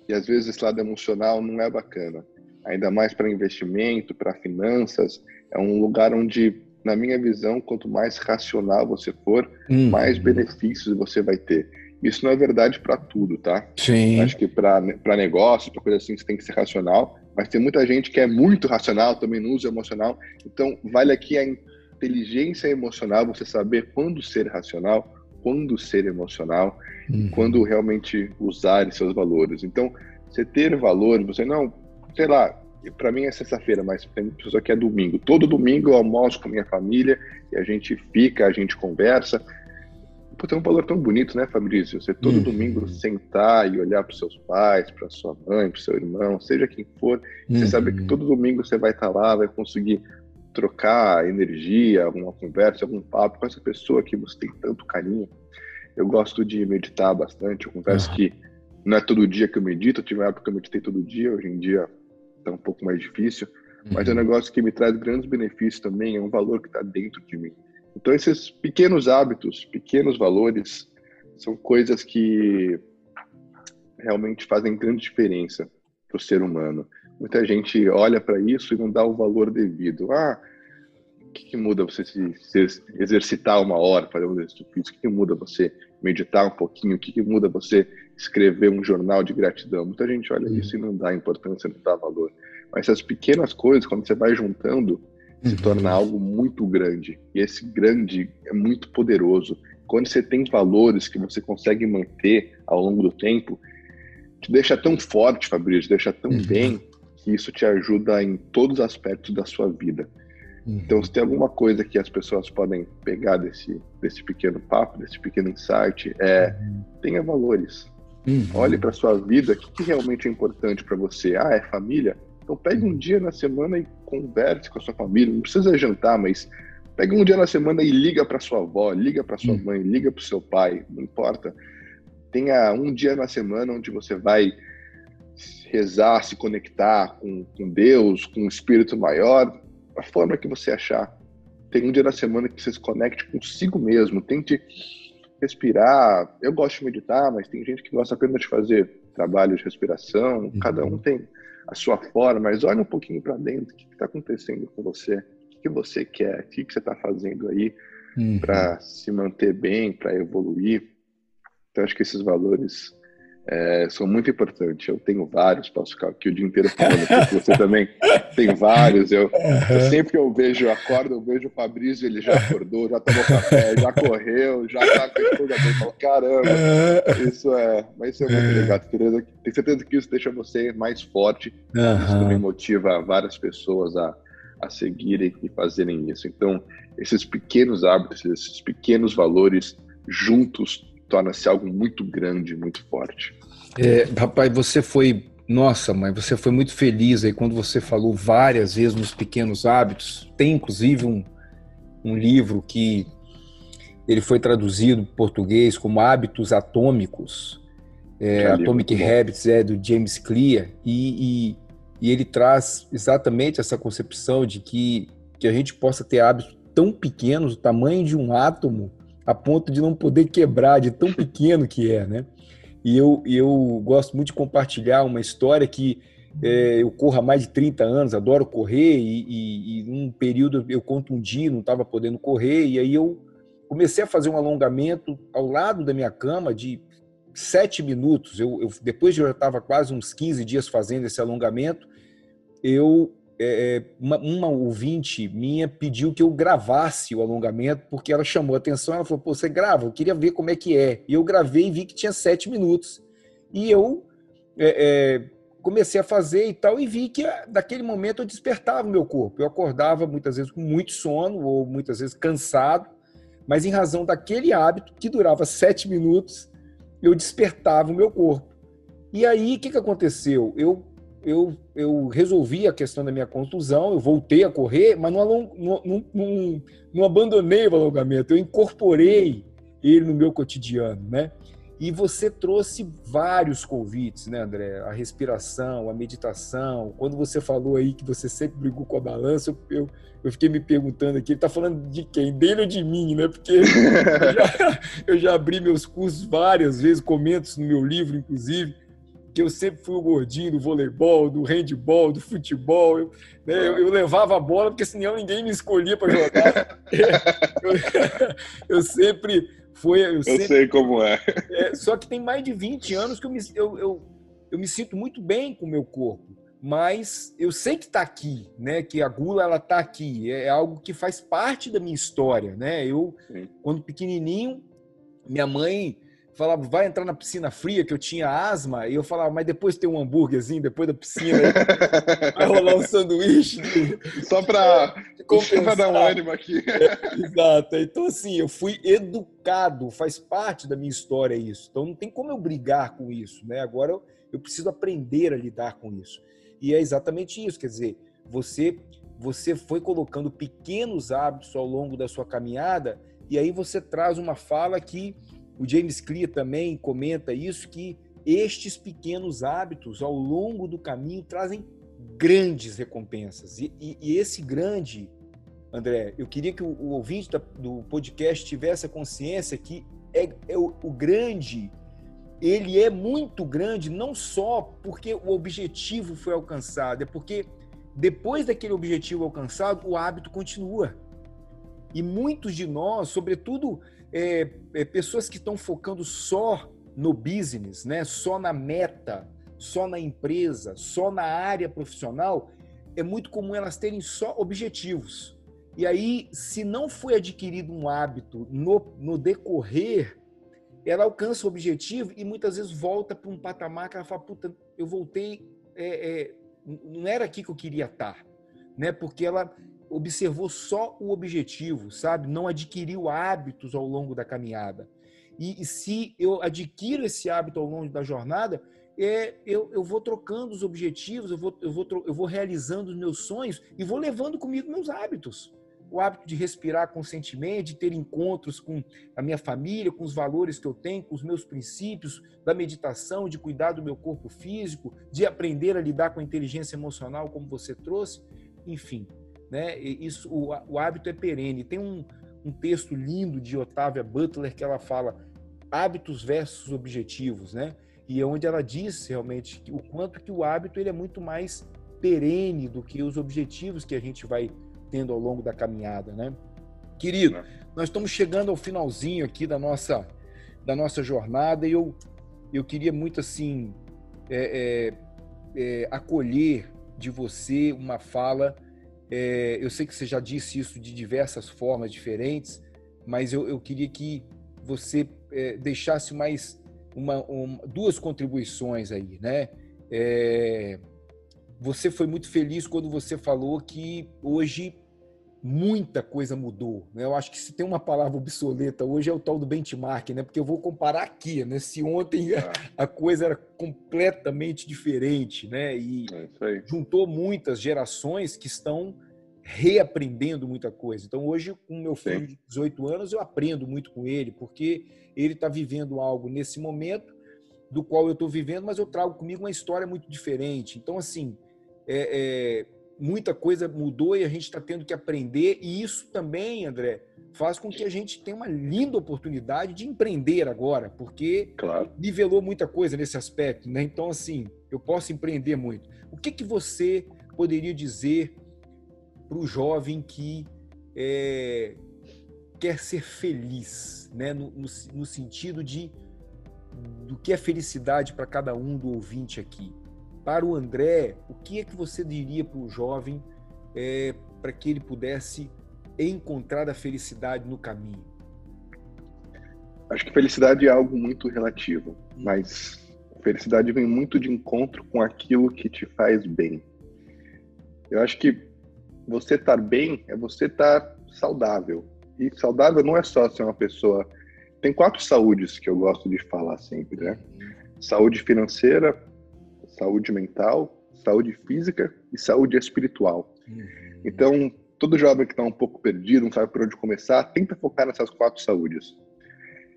E às vezes esse lado emocional não é bacana ainda mais para investimento, para finanças, é um lugar onde, na minha visão, quanto mais racional você for, uhum. mais benefícios você vai ter. Isso não é verdade para tudo, tá? Sim. Acho que para negócio, para coisa assim, você tem que ser racional, mas tem muita gente que é muito racional, também não usa emocional. Então, vale aqui a inteligência emocional, você saber quando ser racional, quando ser emocional, uhum. quando realmente usar seus valores. Então, você ter valores, você não sei lá, para mim é sexta-feira, mas tem pessoa que é domingo. Todo domingo eu almoço com minha família e a gente fica, a gente conversa. Pô, tem um valor tão bonito, né, Fabrício? Você todo uhum. domingo sentar e olhar para seus pais, para sua mãe, para seu irmão, seja quem for, uhum. você sabe que todo domingo você vai estar tá lá, vai conseguir trocar energia, alguma conversa, algum papo com essa pessoa que você tem tanto carinho. Eu gosto de meditar bastante, eu confesso uhum. que não é todo dia que eu medito, eu tive uma época que eu meditei todo dia, hoje em dia está um pouco mais difícil, mas é um uhum. negócio que me traz grandes benefícios também, é um valor que está dentro de mim. Então, esses pequenos hábitos, pequenos valores, são coisas que realmente fazem grande diferença para o ser humano. Muita gente olha para isso e não dá o valor devido. Ah, o que, que muda você se, se, exercitar uma hora, fazer um exercício físico? O que, que muda você meditar um pouquinho? O que, que muda você escrever um jornal de gratidão? Muita gente olha isso e não dá importância, não dá valor. Mas essas pequenas coisas, quando você vai juntando, se uhum. torna algo muito grande. E esse grande é muito poderoso. Quando você tem valores que você consegue manter ao longo do tempo, te deixa tão forte, Fabrício, te deixa tão uhum. bem, que isso te ajuda em todos os aspectos da sua vida. Então, se tem alguma coisa que as pessoas podem pegar desse, desse pequeno papo, desse pequeno insight, é tenha valores. Uhum. Olhe para sua vida, o que, que realmente é importante para você? Ah, é família? Então, pegue um dia na semana e converse com a sua família. Não precisa jantar, mas pegue um dia na semana e liga para sua avó, liga para sua uhum. mãe, liga para o seu pai, não importa. Tenha um dia na semana onde você vai rezar, se conectar com, com Deus, com o Espírito maior, a forma que você achar. Tem um dia na semana que você se conecte consigo mesmo, tente respirar. Eu gosto de meditar, mas tem gente que gosta apenas de fazer trabalho de respiração. Uhum. Cada um tem a sua forma, mas olha um pouquinho para dentro. O que está acontecendo com você? O que você quer? O que você está fazendo aí uhum. para se manter bem, para evoluir? Então, acho que esses valores é, são muito importantes. Eu tenho vários, posso ficar aqui o dia inteiro falando, porque você também tem vários. Eu, eu, sempre que eu vejo, eu acordo, eu vejo o Fabrício, ele já acordou, já tomou café, já correu, já tá com a bem. Falo, caramba, isso é. Mas isso é muito legal. Tenho certeza que isso deixa você mais forte. Isso também motiva várias pessoas a, a seguirem e fazerem isso. Então, esses pequenos hábitos, esses pequenos valores juntos torna-se algo muito grande, muito forte. É, rapaz, você foi, nossa, mãe, você foi muito feliz aí quando você falou várias vezes nos pequenos hábitos. Tem inclusive um, um livro que ele foi traduzido para português como Hábitos Atômicos, é, Atomic Habits, é do James Clear, e, e, e ele traz exatamente essa concepção de que, que a gente possa ter hábitos tão pequenos, o tamanho de um átomo, a ponto de não poder quebrar, de tão pequeno que é, né? E eu, eu gosto muito de compartilhar uma história que é, eu corro há mais de 30 anos, adoro correr, e, e, e num período eu contundi, não estava podendo correr, e aí eu comecei a fazer um alongamento ao lado da minha cama de sete minutos. Eu, eu depois de eu estava quase uns 15 dias fazendo esse alongamento, eu é, é, uma, uma, ouvinte minha pediu que eu gravasse o alongamento, porque ela chamou a atenção, ela falou, Pô, você grava, eu queria ver como é que é. E eu gravei e vi que tinha sete minutos. E eu é, é comecei a fazer e tal, e vi que daquele momento eu despertava o meu corpo. Eu acordava muitas vezes com muito sono, ou muitas vezes cansado, mas em razão daquele hábito, que durava sete minutos, eu despertava o meu corpo. E aí, o que, que aconteceu? Eu eu, eu resolvi a questão da minha contusão, eu voltei a correr, mas não, não, não, não abandonei o alongamento, eu incorporei ele no meu cotidiano, né? E você trouxe vários convites, né, André? A respiração, a meditação. Quando você falou aí que você sempre brigou com a balança, eu, eu, fiquei me perguntando aqui, ele está falando de quem? Dele ou de mim, né? Porque eu já, eu já abri meus cursos várias vezes, comento no meu livro, inclusive que eu sempre fui o gordinho do voleibol, do handball, do futebol. Eu, né, eu, eu levava a bola porque senão ninguém me escolhia para jogar. eu, eu, sempre fui. Eu, sempre, sei como é. é. Só que tem mais de 20 anos que eu me, eu, eu, eu me sinto muito bem com o meu corpo. Mas eu sei que está aqui, né? Que a gula ela está aqui. É, é algo que faz parte da minha história, né? Eu, Sim. quando pequenininho, minha mãe falava, vai entrar na piscina fria, que eu tinha asma, e eu falava, mas depois tem um hambúrguerzinho, depois da piscina, vai rolar um sanduíche. Só para dar um ânimo aqui. É, exato. Então, assim, eu fui educado, faz parte da minha história isso. Então, não tem como eu brigar com isso, né? Agora eu, eu preciso aprender a lidar com isso. E é exatamente isso, quer dizer, você você foi colocando pequenos hábitos ao longo da sua caminhada e aí você traz uma fala que o James Clear também comenta isso, que estes pequenos hábitos ao longo do caminho trazem grandes recompensas. E, e, e esse grande, André, eu queria que o, o ouvinte da, do podcast tivesse a consciência que é, é o, o grande, ele é muito grande não só porque o objetivo foi alcançado, é porque depois daquele objetivo alcançado, o hábito continua. E muitos de nós, sobretudo é, é, pessoas que estão focando só no business, né? só na meta, só na empresa, só na área profissional, é muito comum elas terem só objetivos. E aí, se não foi adquirido um hábito no, no decorrer, ela alcança o objetivo e muitas vezes volta para um patamar que ela fala: puta, eu voltei, é, é, não era aqui que eu queria estar. Né? Porque ela observou só o objetivo, sabe? Não adquiriu hábitos ao longo da caminhada. E, e se eu adquiro esse hábito ao longo da jornada, é, eu, eu vou trocando os objetivos, eu vou, eu, vou, eu vou realizando os meus sonhos e vou levando comigo meus hábitos. O hábito de respirar conscientemente, de ter encontros com a minha família, com os valores que eu tenho, com os meus princípios, da meditação, de cuidar do meu corpo físico, de aprender a lidar com a inteligência emocional, como você trouxe. Enfim, né? Isso, o, o hábito é perene. Tem um, um texto lindo de Otávia Butler que ela fala hábitos versus objetivos, né? E é onde ela diz realmente o quanto que o hábito ele é muito mais perene do que os objetivos que a gente vai tendo ao longo da caminhada, né? Querido, nós estamos chegando ao finalzinho aqui da nossa da nossa jornada e eu eu queria muito assim é, é, é, acolher de você uma fala. É, eu sei que você já disse isso de diversas formas diferentes, mas eu, eu queria que você é, deixasse mais uma, uma, duas contribuições aí, né? É, você foi muito feliz quando você falou que hoje muita coisa mudou. Né? Eu acho que se tem uma palavra obsoleta hoje é o tal do benchmark, né? Porque eu vou comparar aqui, né? Se ontem a, a coisa era completamente diferente, né? E é juntou muitas gerações que estão reaprendendo muita coisa. Então hoje com meu filho Sim. de 18 anos eu aprendo muito com ele, porque ele está vivendo algo nesse momento do qual eu estou vivendo, mas eu trago comigo uma história muito diferente. Então assim é, é, muita coisa mudou e a gente está tendo que aprender, e isso também, André, faz com que a gente tenha uma linda oportunidade de empreender agora, porque claro. nivelou muita coisa nesse aspecto, né? Então, assim, eu posso empreender muito. O que, que você poderia dizer para o jovem que é, quer ser feliz, né? No, no, no sentido de do que é felicidade para cada um do ouvinte aqui? Para o André, o que é que você diria para o jovem é, para que ele pudesse encontrar a felicidade no caminho? Acho que felicidade é algo muito relativo, hum. mas felicidade vem muito de encontro com aquilo que te faz bem. Eu acho que você estar bem é você estar saudável. E saudável não é só ser uma pessoa. Tem quatro saúdes que eu gosto de falar sempre, né? Uhum. Saúde financeira, saúde mental, saúde física e saúde espiritual. Uhum. Então, todo jovem que está um pouco perdido, não sabe por onde começar, tenta focar nessas quatro saúdes.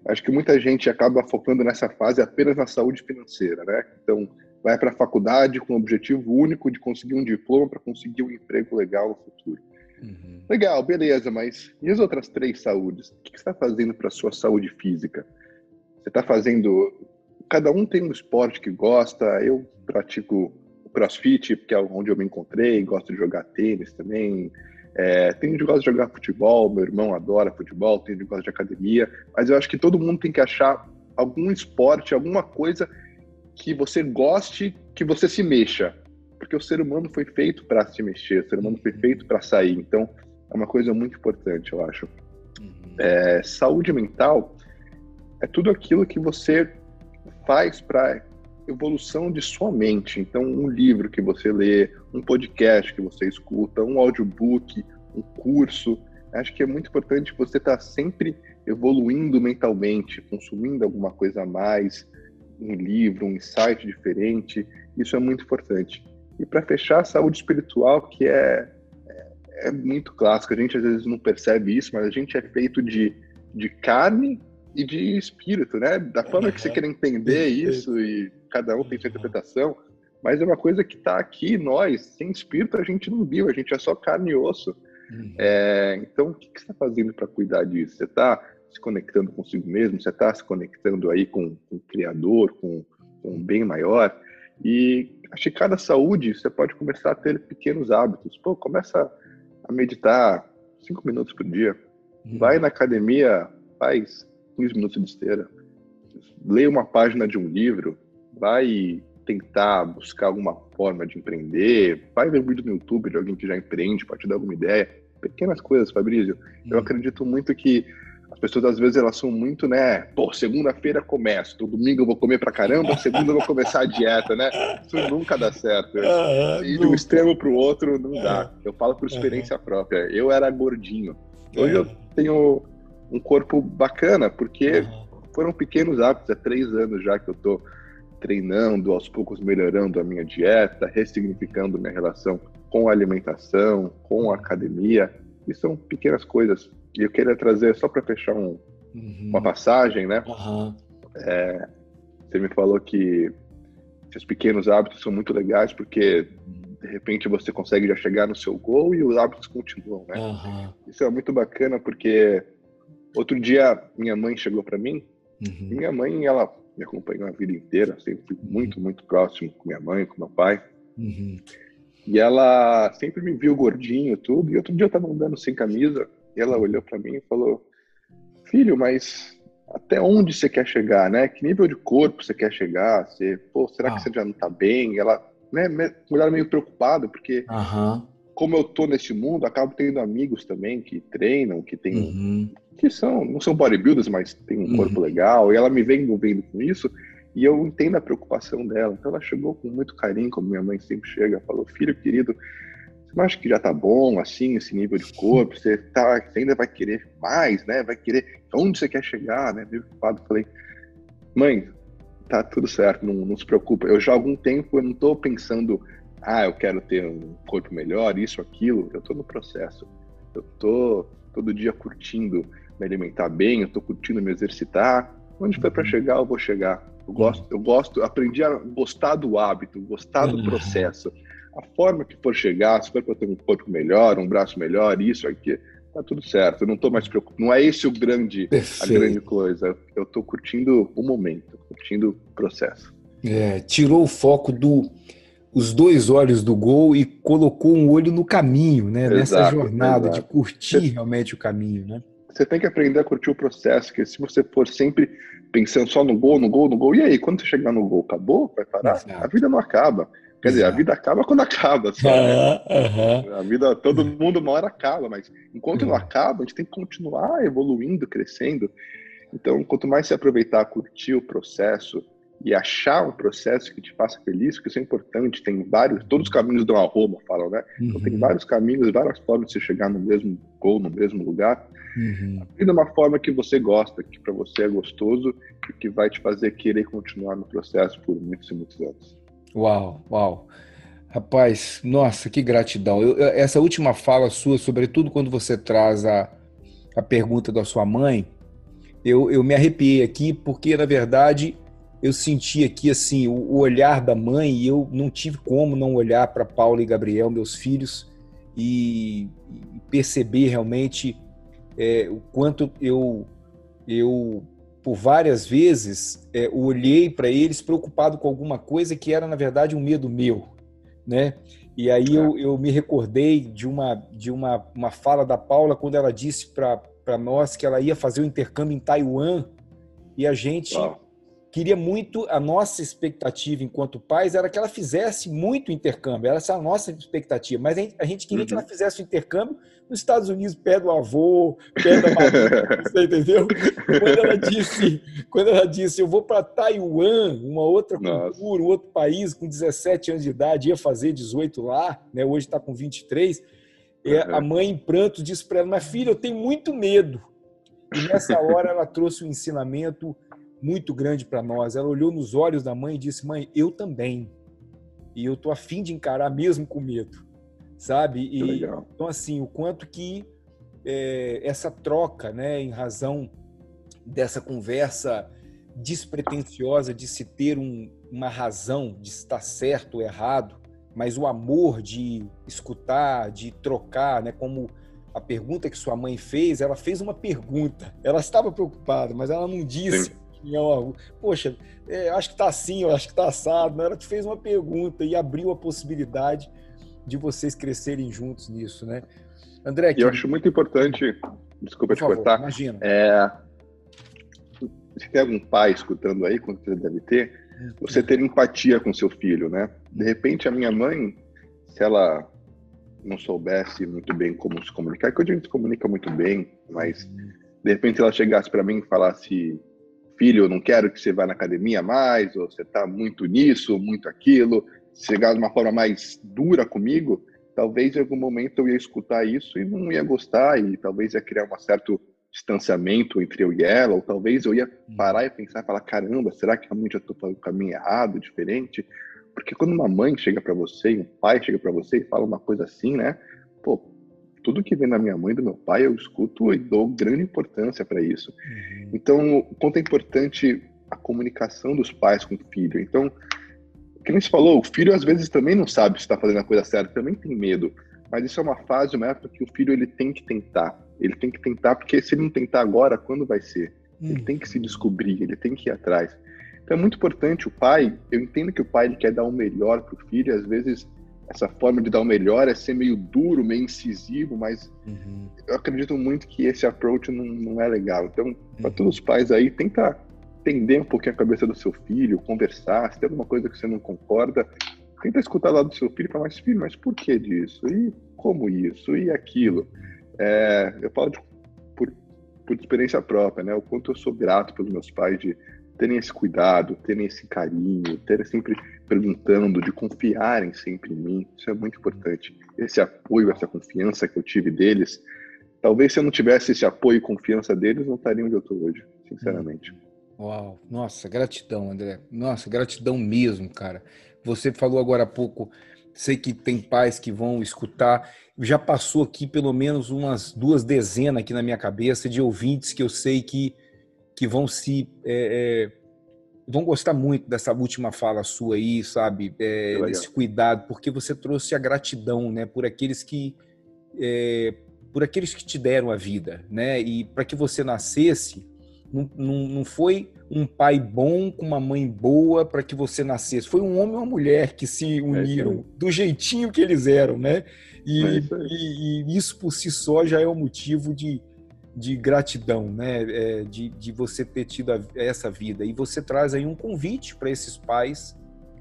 Acho que muita gente acaba focando nessa fase apenas na saúde financeira, né? Então, vai para a faculdade com o objetivo único de conseguir um diploma para conseguir um emprego legal no futuro. Uhum. Legal, beleza, mas e as outras três saúdes? O que você está fazendo para a sua saúde física? Você está fazendo cada um tem um esporte que gosta. Eu pratico o CrossFit, porque é onde eu me encontrei, gosto de jogar tênis também. É, tem gente que gosta de jogar futebol, meu irmão adora futebol, tem gente que gosta de academia, mas eu acho que todo mundo tem que achar algum esporte, alguma coisa que você goste, que você se mexa. Porque o ser humano foi feito para se mexer, o ser humano foi feito para sair. Então, é uma coisa muito importante, eu acho. Uhum. É, saúde mental é tudo aquilo que você faz para evolução de sua mente. Então, um livro que você lê, um podcast que você escuta, um audiobook, um curso. Acho que é muito importante você estar tá sempre evoluindo mentalmente, consumindo alguma coisa a mais, um livro, um insight diferente. Isso é muito importante. E para fechar, a saúde espiritual, que é, é, é muito clássico. A gente às vezes não percebe isso, mas a gente é feito de, de carne e de espírito, né? Da forma que você quer entender isso e cada um tem sua interpretação, mas é uma coisa que está aqui, nós, sem espírito a gente não viu, a gente é só carne e osso. Uhum. É, então, o que, que você está fazendo para cuidar disso? Você está se conectando consigo mesmo? Você está se conectando aí com, com o Criador, com, com um bem maior? E acho que cada saúde você pode começar a ter pequenos hábitos. Pô, começa a meditar cinco minutos por dia. Uhum. Vai na academia, faz 15 minutos de esteira. Leia uma página de um livro, vai tentar buscar alguma forma de empreender, vai ver um vídeo no YouTube de alguém que já empreende, pode te dar alguma ideia. Pequenas coisas, Fabrício. Eu hum. acredito muito que as pessoas às vezes elas são muito, né? Pô, segunda-feira começo, então domingo eu vou comer pra caramba, segunda eu vou começar a dieta, né? Isso nunca dá certo. Ah, e de um extremo pro outro não dá. Eu falo por experiência própria. Eu era gordinho. Hoje eu tenho um corpo bacana, porque uhum. foram pequenos hábitos, há três anos já que eu estou treinando, aos poucos melhorando a minha dieta, ressignificando minha relação com a alimentação, com a academia, e são pequenas coisas. E eu queria trazer, só para fechar um, uhum. uma passagem, né? Uhum. É, você me falou que esses pequenos hábitos são muito legais, porque de repente você consegue já chegar no seu gol e os hábitos continuam, né? Uhum. Isso é muito bacana, porque Outro dia, minha mãe chegou para mim. Uhum. minha mãe, ela me acompanhou a vida inteira. Sempre fui muito, muito próximo com minha mãe, com meu pai. Uhum. E ela sempre me viu gordinho, tudo. E outro dia eu tava andando sem camisa. E ela olhou para mim e falou: Filho, mas até onde você quer chegar, né? Que nível de corpo você quer chegar? Você, pô, será ah. que você já não tá bem? Ela, né, mulher meio preocupada, porque uhum. Como eu tô nesse mundo, acabo tendo amigos também que treinam, que tem, uhum. que são, não são bodybuilders, mas tem um uhum. corpo legal, e ela me vem envolvendo com isso, e eu entendo a preocupação dela. Então ela chegou com muito carinho, como minha mãe sempre chega, falou: "Filho querido, você não acha que já tá bom, assim, esse nível de corpo? Você, tá, você ainda vai querer mais, né? Vai querer. Onde você quer chegar, né? Meio preocupado. Falei, mãe, tá tudo certo, não, não se preocupa. Eu já há algum tempo eu não tô pensando, ah, eu quero ter um corpo melhor, isso, aquilo. Eu tô no processo. Eu tô todo dia curtindo me alimentar bem, eu tô curtindo me exercitar. Onde foi para chegar, eu vou chegar. Eu gosto, eu gosto, aprendi a gostar do hábito, gostar do processo a forma que for chegar, se for para ter um corpo melhor, um braço melhor, isso aqui, tá tudo certo. Eu não estou mais preocupado. Não é esse o grande, a grande coisa. Eu estou curtindo o momento, curtindo o processo. É, tirou o foco do os dois olhos do gol e colocou um olho no caminho, né? Exato, Nessa jornada exato. de curtir realmente o caminho, né? Você tem que aprender a curtir o processo, porque se você for sempre pensando só no gol, no gol, no gol, e aí, quando você chegar no gol, acabou? Vai parar? Exato. A vida não acaba. Quer dizer, a vida acaba quando acaba. Só, né? uhum. A vida, todo mundo uma hora acaba, mas enquanto uhum. não acaba, a gente tem que continuar evoluindo, crescendo. Então, quanto mais você aproveitar, curtir o processo e achar um processo que te faça feliz, porque isso é importante, tem vários, todos os caminhos dão a Roma, falam, né? Uhum. Então tem uhum. vários caminhos, várias formas de você chegar no mesmo gol, no mesmo lugar. Uhum. E de uma forma que você gosta, que para você é gostoso e que vai te fazer querer continuar no processo por muitos e muitos anos. Uau, uau. Rapaz, nossa, que gratidão. Eu, essa última fala sua, sobretudo quando você traz a, a pergunta da sua mãe, eu, eu me arrepiei aqui, porque, na verdade, eu senti aqui, assim, o, olhar da mãe, e eu não tive como não olhar para Paula e Gabriel, meus filhos, e, perceber realmente é, o quanto eu, eu por várias vezes, é, olhei para eles preocupado com alguma coisa que era, na verdade, um medo meu, né? E aí eu, é. eu me recordei de uma, de uma, uma fala da Paula quando ela disse para nós que ela ia fazer o intercâmbio em Taiwan e a gente Uau queria muito, a nossa expectativa enquanto pais era que ela fizesse muito intercâmbio, era essa a nossa expectativa, mas a gente, a gente queria uhum. que ela uhum. fizesse o intercâmbio nos Estados Unidos, pé do avô, pé da mãe, você entendeu? Quando ela disse, quando ela disse, eu vou para Taiwan, uma outra cultura, um outro país, com 17 anos de idade, ia fazer 18 lá, né? hoje está com 23, uhum. é, a mãe em pranto disse para ela, mas filha, eu tenho muito medo. E nessa hora ela trouxe um ensinamento muito grande para nós. Ela olhou nos olhos da mãe e disse: Mãe, eu também. E eu tô afim de encarar mesmo com medo, sabe? E, então, assim, o quanto que é, essa troca, né, em razão dessa conversa despretensiosa de se ter um, uma razão de estar certo ou errado, mas o amor de escutar, de trocar, né, como a pergunta que sua mãe fez, ela fez uma pergunta. Ela estava preocupada, mas ela não disse Sim opinião. Poxa, é, acho que está assim, eu acho que está assado. Ela te fez uma pergunta e abriu a possibilidade de vocês crescerem juntos nisso, né? André, que... eu acho muito importante, desculpa Por te favor, cortar. Imagina. É, se tem algum pai escutando aí, quanto você deve ter, você ter empatia com seu filho, né? De repente, a minha mãe, se ela não soubesse muito bem como se comunicar, que hoje a gente se comunica muito bem, mas de repente ela chegasse para mim e falasse filho, eu não quero que você vá na academia mais, ou você está muito nisso, muito aquilo, chegar de uma forma mais dura comigo, talvez em algum momento eu ia escutar isso e não ia gostar, e talvez ia criar um certo distanciamento entre eu e ela, ou talvez eu ia parar e pensar falar: caramba, será que realmente eu estou fazendo o caminho errado, diferente? Porque quando uma mãe chega para você, um pai chega para você e fala uma coisa assim, né? Pô, tudo que vem da minha mãe do meu pai eu escuto e dou grande importância para isso. Uhum. Então, quanto é importante a comunicação dos pais com o filho. Então, que nem se falou, o filho às vezes também não sabe se está fazendo a coisa certa, também tem medo. Mas isso é uma fase, uma época que o filho ele tem que tentar. Ele tem que tentar, porque se ele não tentar agora, quando vai ser? Uhum. Ele tem que se descobrir, ele tem que ir atrás. Então é muito importante o pai. Eu entendo que o pai ele quer dar o melhor para o filho, às vezes essa forma de dar o melhor é ser meio duro, meio incisivo, mas uhum. eu acredito muito que esse approach não, não é legal. Então, uhum. para todos os pais aí, tenta entender um pouquinho a cabeça do seu filho, conversar, se tem alguma coisa que você não concorda, tenta escutar lá do seu filho e falar, mas filho, mas por que disso? E como isso? E aquilo? É, eu falo de, por, por experiência própria, né? O quanto eu sou grato pelos meus pais de terem esse cuidado, terem esse carinho, terem sempre perguntando, de confiarem sempre em mim. Isso é muito importante. Esse apoio, essa confiança que eu tive deles. Talvez se eu não tivesse esse apoio e confiança deles, não estaria onde eu estou hoje, sinceramente. Uau, nossa, gratidão, André. Nossa, gratidão mesmo, cara. Você falou agora há pouco, sei que tem pais que vão escutar. Já passou aqui pelo menos umas duas dezenas aqui na minha cabeça de ouvintes que eu sei que que vão se é, é, vão gostar muito dessa última fala sua aí, sabe? É, desse cuidado, porque você trouxe a gratidão, né, por aqueles que é, por aqueles que te deram a vida, né? E para que você nascesse, não, não, não, foi um pai bom com uma mãe boa para que você nascesse. Foi um homem e uma mulher que se é uniram do jeitinho que eles eram, né? E, é e, e, isso por si só já é um motivo de, de gratidão, né? É, de, de você ter tido a, essa vida. E você traz aí um convite para esses pais,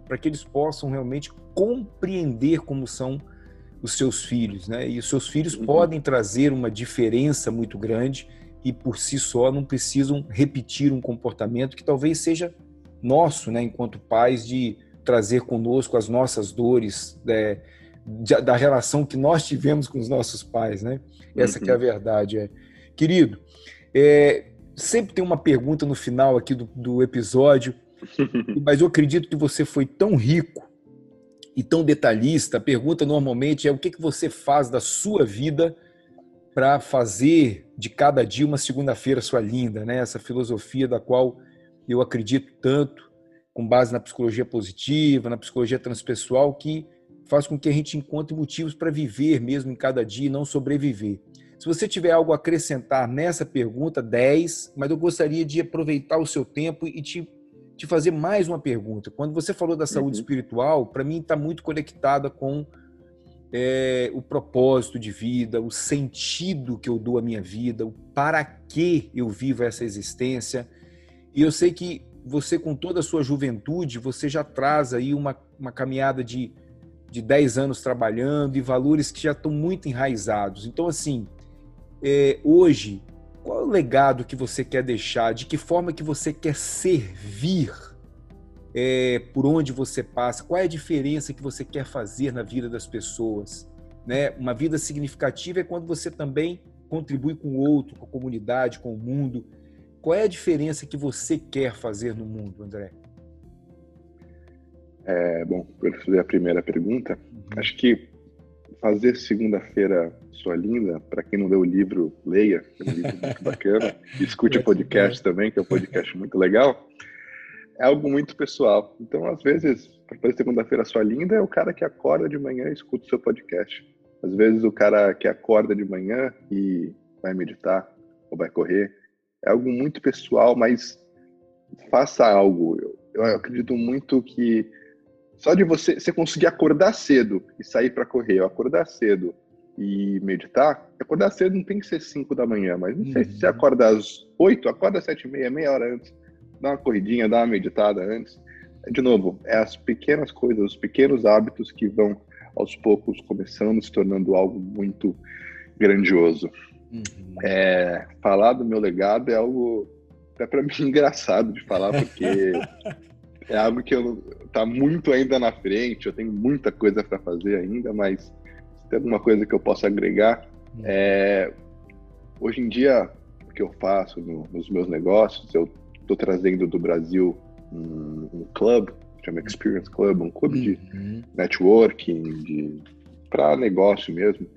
para que eles possam realmente compreender como são os seus filhos, né? E os seus filhos uhum. podem trazer uma diferença muito grande e por si só não precisam repetir um comportamento que talvez seja nosso, né? Enquanto pais de trazer conosco as nossas dores né? da relação que nós tivemos com os nossos pais, né? Essa uhum. que é a uhum. verdade, é. Querido, é, sempre tem uma pergunta no final aqui do, do episódio, mas eu acredito que você foi tão rico e tão detalhista. A pergunta normalmente é o que, que você faz da sua vida para fazer de cada dia uma segunda-feira sua linda, né? Essa filosofia da qual eu acredito tanto, com base na psicologia positiva, na psicologia transpessoal, que faz com que a gente encontre motivos para viver mesmo em cada dia e não sobreviver. Se você tiver algo a acrescentar nessa pergunta, 10, mas eu gostaria de aproveitar o seu tempo e te, te fazer mais uma pergunta. Quando você falou da saúde uhum. espiritual, para mim está muito conectada com é, o propósito de vida, o sentido que eu dou à minha vida, o para que eu vivo essa existência. E eu sei que você, com toda a sua juventude, você já traz aí uma, uma caminhada de, de 10 anos trabalhando e valores que já estão muito enraizados. Então, assim, é, hoje, qual é o legado que você quer deixar? De que forma que você quer servir é, por onde você passa? Qual é a diferença que você quer fazer na vida das pessoas? Né? Uma vida significativa é quando você também contribui com o outro, com a comunidade, com o mundo. Qual é a diferença que você quer fazer no mundo, André? É, bom, para fazer a primeira pergunta, uhum. acho que fazer segunda-feira sua linda, para quem não leu o livro, leia, é um livro muito bacana. Escute o podcast também, que é um podcast muito legal. É algo muito pessoal. Então, às vezes, para fazer segunda-feira sua linda é o cara que acorda de manhã e escuta o seu podcast. Às vezes, o cara que acorda de manhã e vai meditar ou vai correr. É algo muito pessoal, mas faça algo. Eu, eu acredito muito que só de você, você conseguir acordar cedo e sair para correr, ou acordar cedo e meditar, acordar cedo não tem que ser 5 da manhã, mas não sei se você uhum. acorda às 8, acorda às 7 e meia, meia hora antes, dá uma corridinha, dá uma meditada antes. De novo, é as pequenas coisas, os pequenos hábitos que vão aos poucos começando, se tornando algo muito grandioso. Uhum. É, falar do meu legado é algo até para mim engraçado de falar, porque é algo que eu tá muito ainda na frente, eu tenho muita coisa para fazer ainda, mas tem alguma coisa que eu possa agregar, hum. é, hoje em dia o que eu faço no, nos meus negócios, eu estou trazendo do Brasil um, um club, chama Experience Club, um clube de uhum. networking, de para negócio mesmo.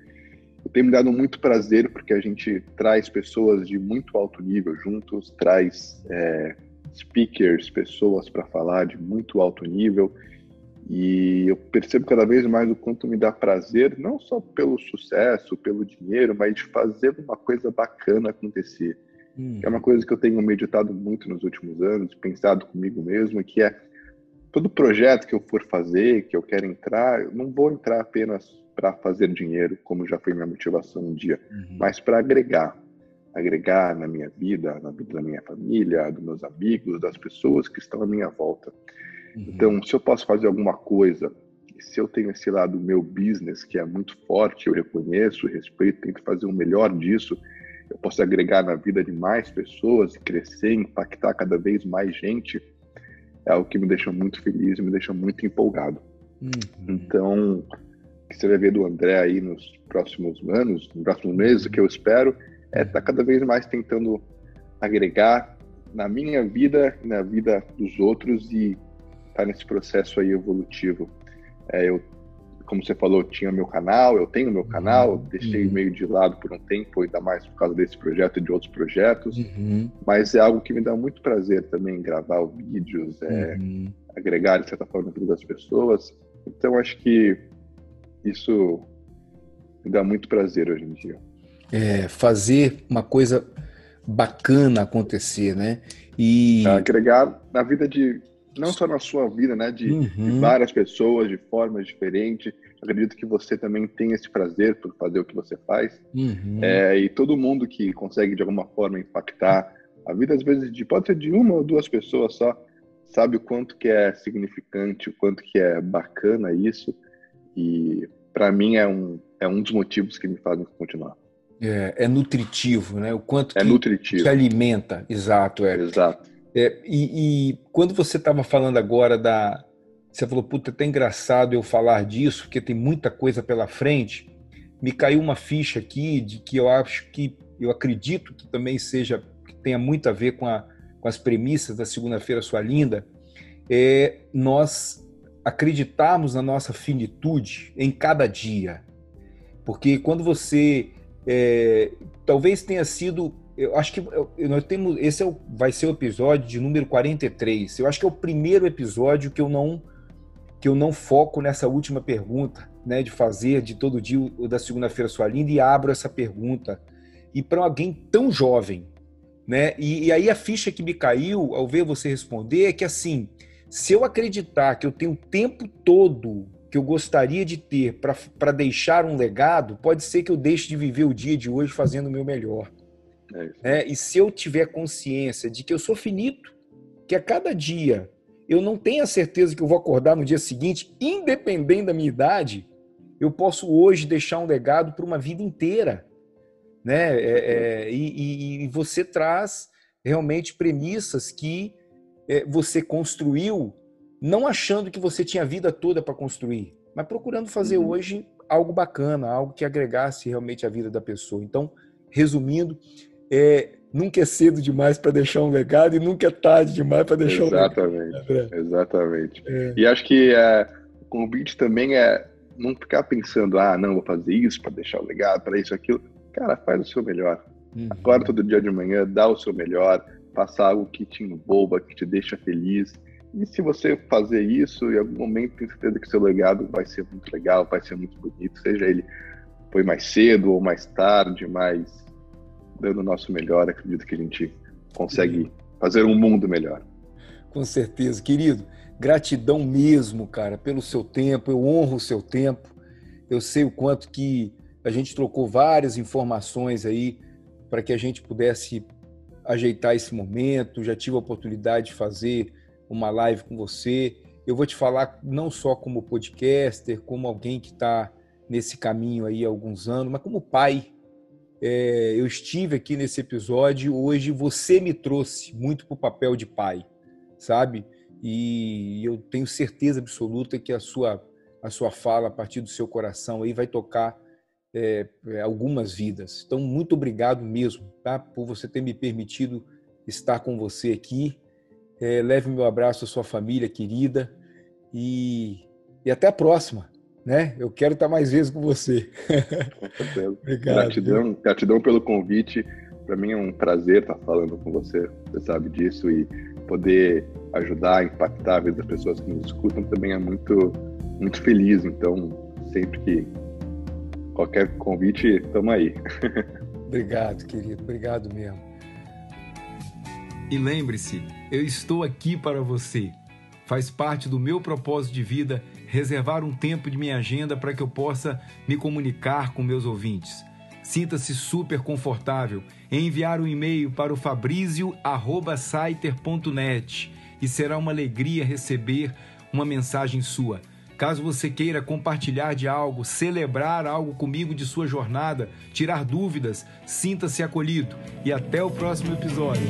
Eu tenho me dado muito prazer porque a gente traz pessoas de muito alto nível juntos, traz é, speakers, pessoas para falar de muito alto nível. E eu percebo cada vez mais o quanto me dá prazer, não só pelo sucesso, pelo dinheiro, mas de fazer uma coisa bacana acontecer. Hum. É uma coisa que eu tenho meditado muito nos últimos anos, pensado comigo mesmo, que é todo projeto que eu for fazer, que eu quero entrar, eu não vou entrar apenas para fazer dinheiro, como já foi minha motivação um dia, uhum. mas para agregar. Agregar na minha vida, na vida da minha família, dos meus amigos, das pessoas que estão à minha volta. Uhum. Então, se eu posso fazer alguma coisa, se eu tenho esse lado meu business, que é muito forte, eu reconheço, respeito, tento fazer o melhor disso, eu posso agregar na vida de mais pessoas, crescer, impactar cada vez mais gente, é algo que me deixa muito feliz, me deixa muito empolgado. Uhum. Então, o que você vai ver do André aí nos próximos anos, nos próximos meses, o que eu espero é estar tá cada vez mais tentando agregar na minha vida, na vida dos outros e tá nesse processo aí evolutivo. É, eu, como você falou, tinha meu canal, eu tenho meu canal, uhum. deixei uhum. meio de lado por um tempo, ainda mais por causa desse projeto e de outros projetos, uhum. mas é algo que me dá muito prazer também gravar vídeos, é, uhum. agregar de certa forma para das pessoas. Então acho que isso me dá muito prazer hoje em dia. É, fazer uma coisa bacana acontecer, né? E agregar na vida de não só na sua vida, né, de, uhum. de, várias pessoas, de formas diferentes. Acredito que você também tem esse prazer por fazer o que você faz. Uhum. É, e todo mundo que consegue de alguma forma impactar a vida, às vezes, de, pode ser de uma ou duas pessoas só, sabe o quanto que é significante, o quanto que é bacana isso. E para mim é um, é um dos motivos que me fazem continuar. É, é nutritivo, né? O quanto é que nutritivo. te alimenta, exato, é. Exato. É, e, e, quando você estava falando agora da. Você falou, puta, é até engraçado eu falar disso, porque tem muita coisa pela frente. Me caiu uma ficha aqui de que eu acho que, eu acredito que também seja, que tenha muito a ver com, a, com as premissas da Segunda-feira Sua Linda, é nós acreditarmos na nossa finitude em cada dia. Porque quando você. É, talvez tenha sido eu acho que nós temos esse é o, vai ser o episódio de número 43. Eu acho que é o primeiro episódio que eu não que eu não foco nessa última pergunta, né, de fazer de todo dia o da segunda-feira sua linda e abro essa pergunta. E para alguém tão jovem, né? E, e aí a ficha que me caiu ao ver você responder é que assim, se eu acreditar que eu tenho o tempo todo que eu gostaria de ter para deixar um legado, pode ser que eu deixe de viver o dia de hoje fazendo o meu melhor. É né? E se eu tiver consciência de que eu sou finito, que a cada dia eu não tenho a certeza que eu vou acordar no dia seguinte, independente da minha idade, eu posso hoje deixar um legado para uma vida inteira. Né? É, é, e, e, você traz realmente premissas que é, você construiu, não achando que você tinha a vida toda para construir, mas procurando fazer uhum. hoje algo bacana, algo que agregasse realmente a vida da pessoa. Então, resumindo, é, nunca é cedo demais para deixar um legado e nunca é tarde demais para deixar exatamente, um legado. Exatamente, exatamente. É. E acho que é, o convite também é não ficar pensando, ah, não, vou fazer isso para deixar o legado, para isso, aquilo. Cara, faz o seu melhor. Uhum. Acorda todo dia de manhã, dá o seu melhor, faça algo que te envolva, que te deixa feliz. E se você fazer isso, em algum momento tem certeza que seu legado vai ser muito legal, vai ser muito bonito, seja ele foi mais cedo ou mais tarde, mais dando o nosso melhor, acredito que a gente consegue fazer um mundo melhor. Com certeza, querido. Gratidão mesmo, cara, pelo seu tempo. Eu honro o seu tempo. Eu sei o quanto que a gente trocou várias informações aí para que a gente pudesse ajeitar esse momento. Já tive a oportunidade de fazer uma live com você. Eu vou te falar não só como podcaster, como alguém que está nesse caminho aí há alguns anos, mas como pai é, eu estive aqui nesse episódio, hoje você me trouxe muito para o papel de pai, sabe? E eu tenho certeza absoluta que a sua, a sua fala, a partir do seu coração, aí vai tocar é, é, algumas vidas. Então, muito obrigado mesmo, tá? Por você ter me permitido estar com você aqui. É, leve meu abraço à sua família querida e, e até a próxima né? Eu quero estar mais vezes com você. Obrigado. Gratidão, gratidão pelo convite. Para mim é um prazer estar falando com você, você sabe disso, e poder ajudar, impactar a vida das pessoas que nos escutam também é muito, muito feliz. Então, sempre que qualquer convite, estamos aí. Obrigado, querido. Obrigado mesmo. E lembre-se, eu estou aqui para você Faz parte do meu propósito de vida reservar um tempo de minha agenda para que eu possa me comunicar com meus ouvintes. Sinta-se super confortável em enviar um e-mail para o fabrizio@saiter.net e será uma alegria receber uma mensagem sua. Caso você queira compartilhar de algo, celebrar algo comigo de sua jornada, tirar dúvidas, sinta-se acolhido e até o próximo episódio.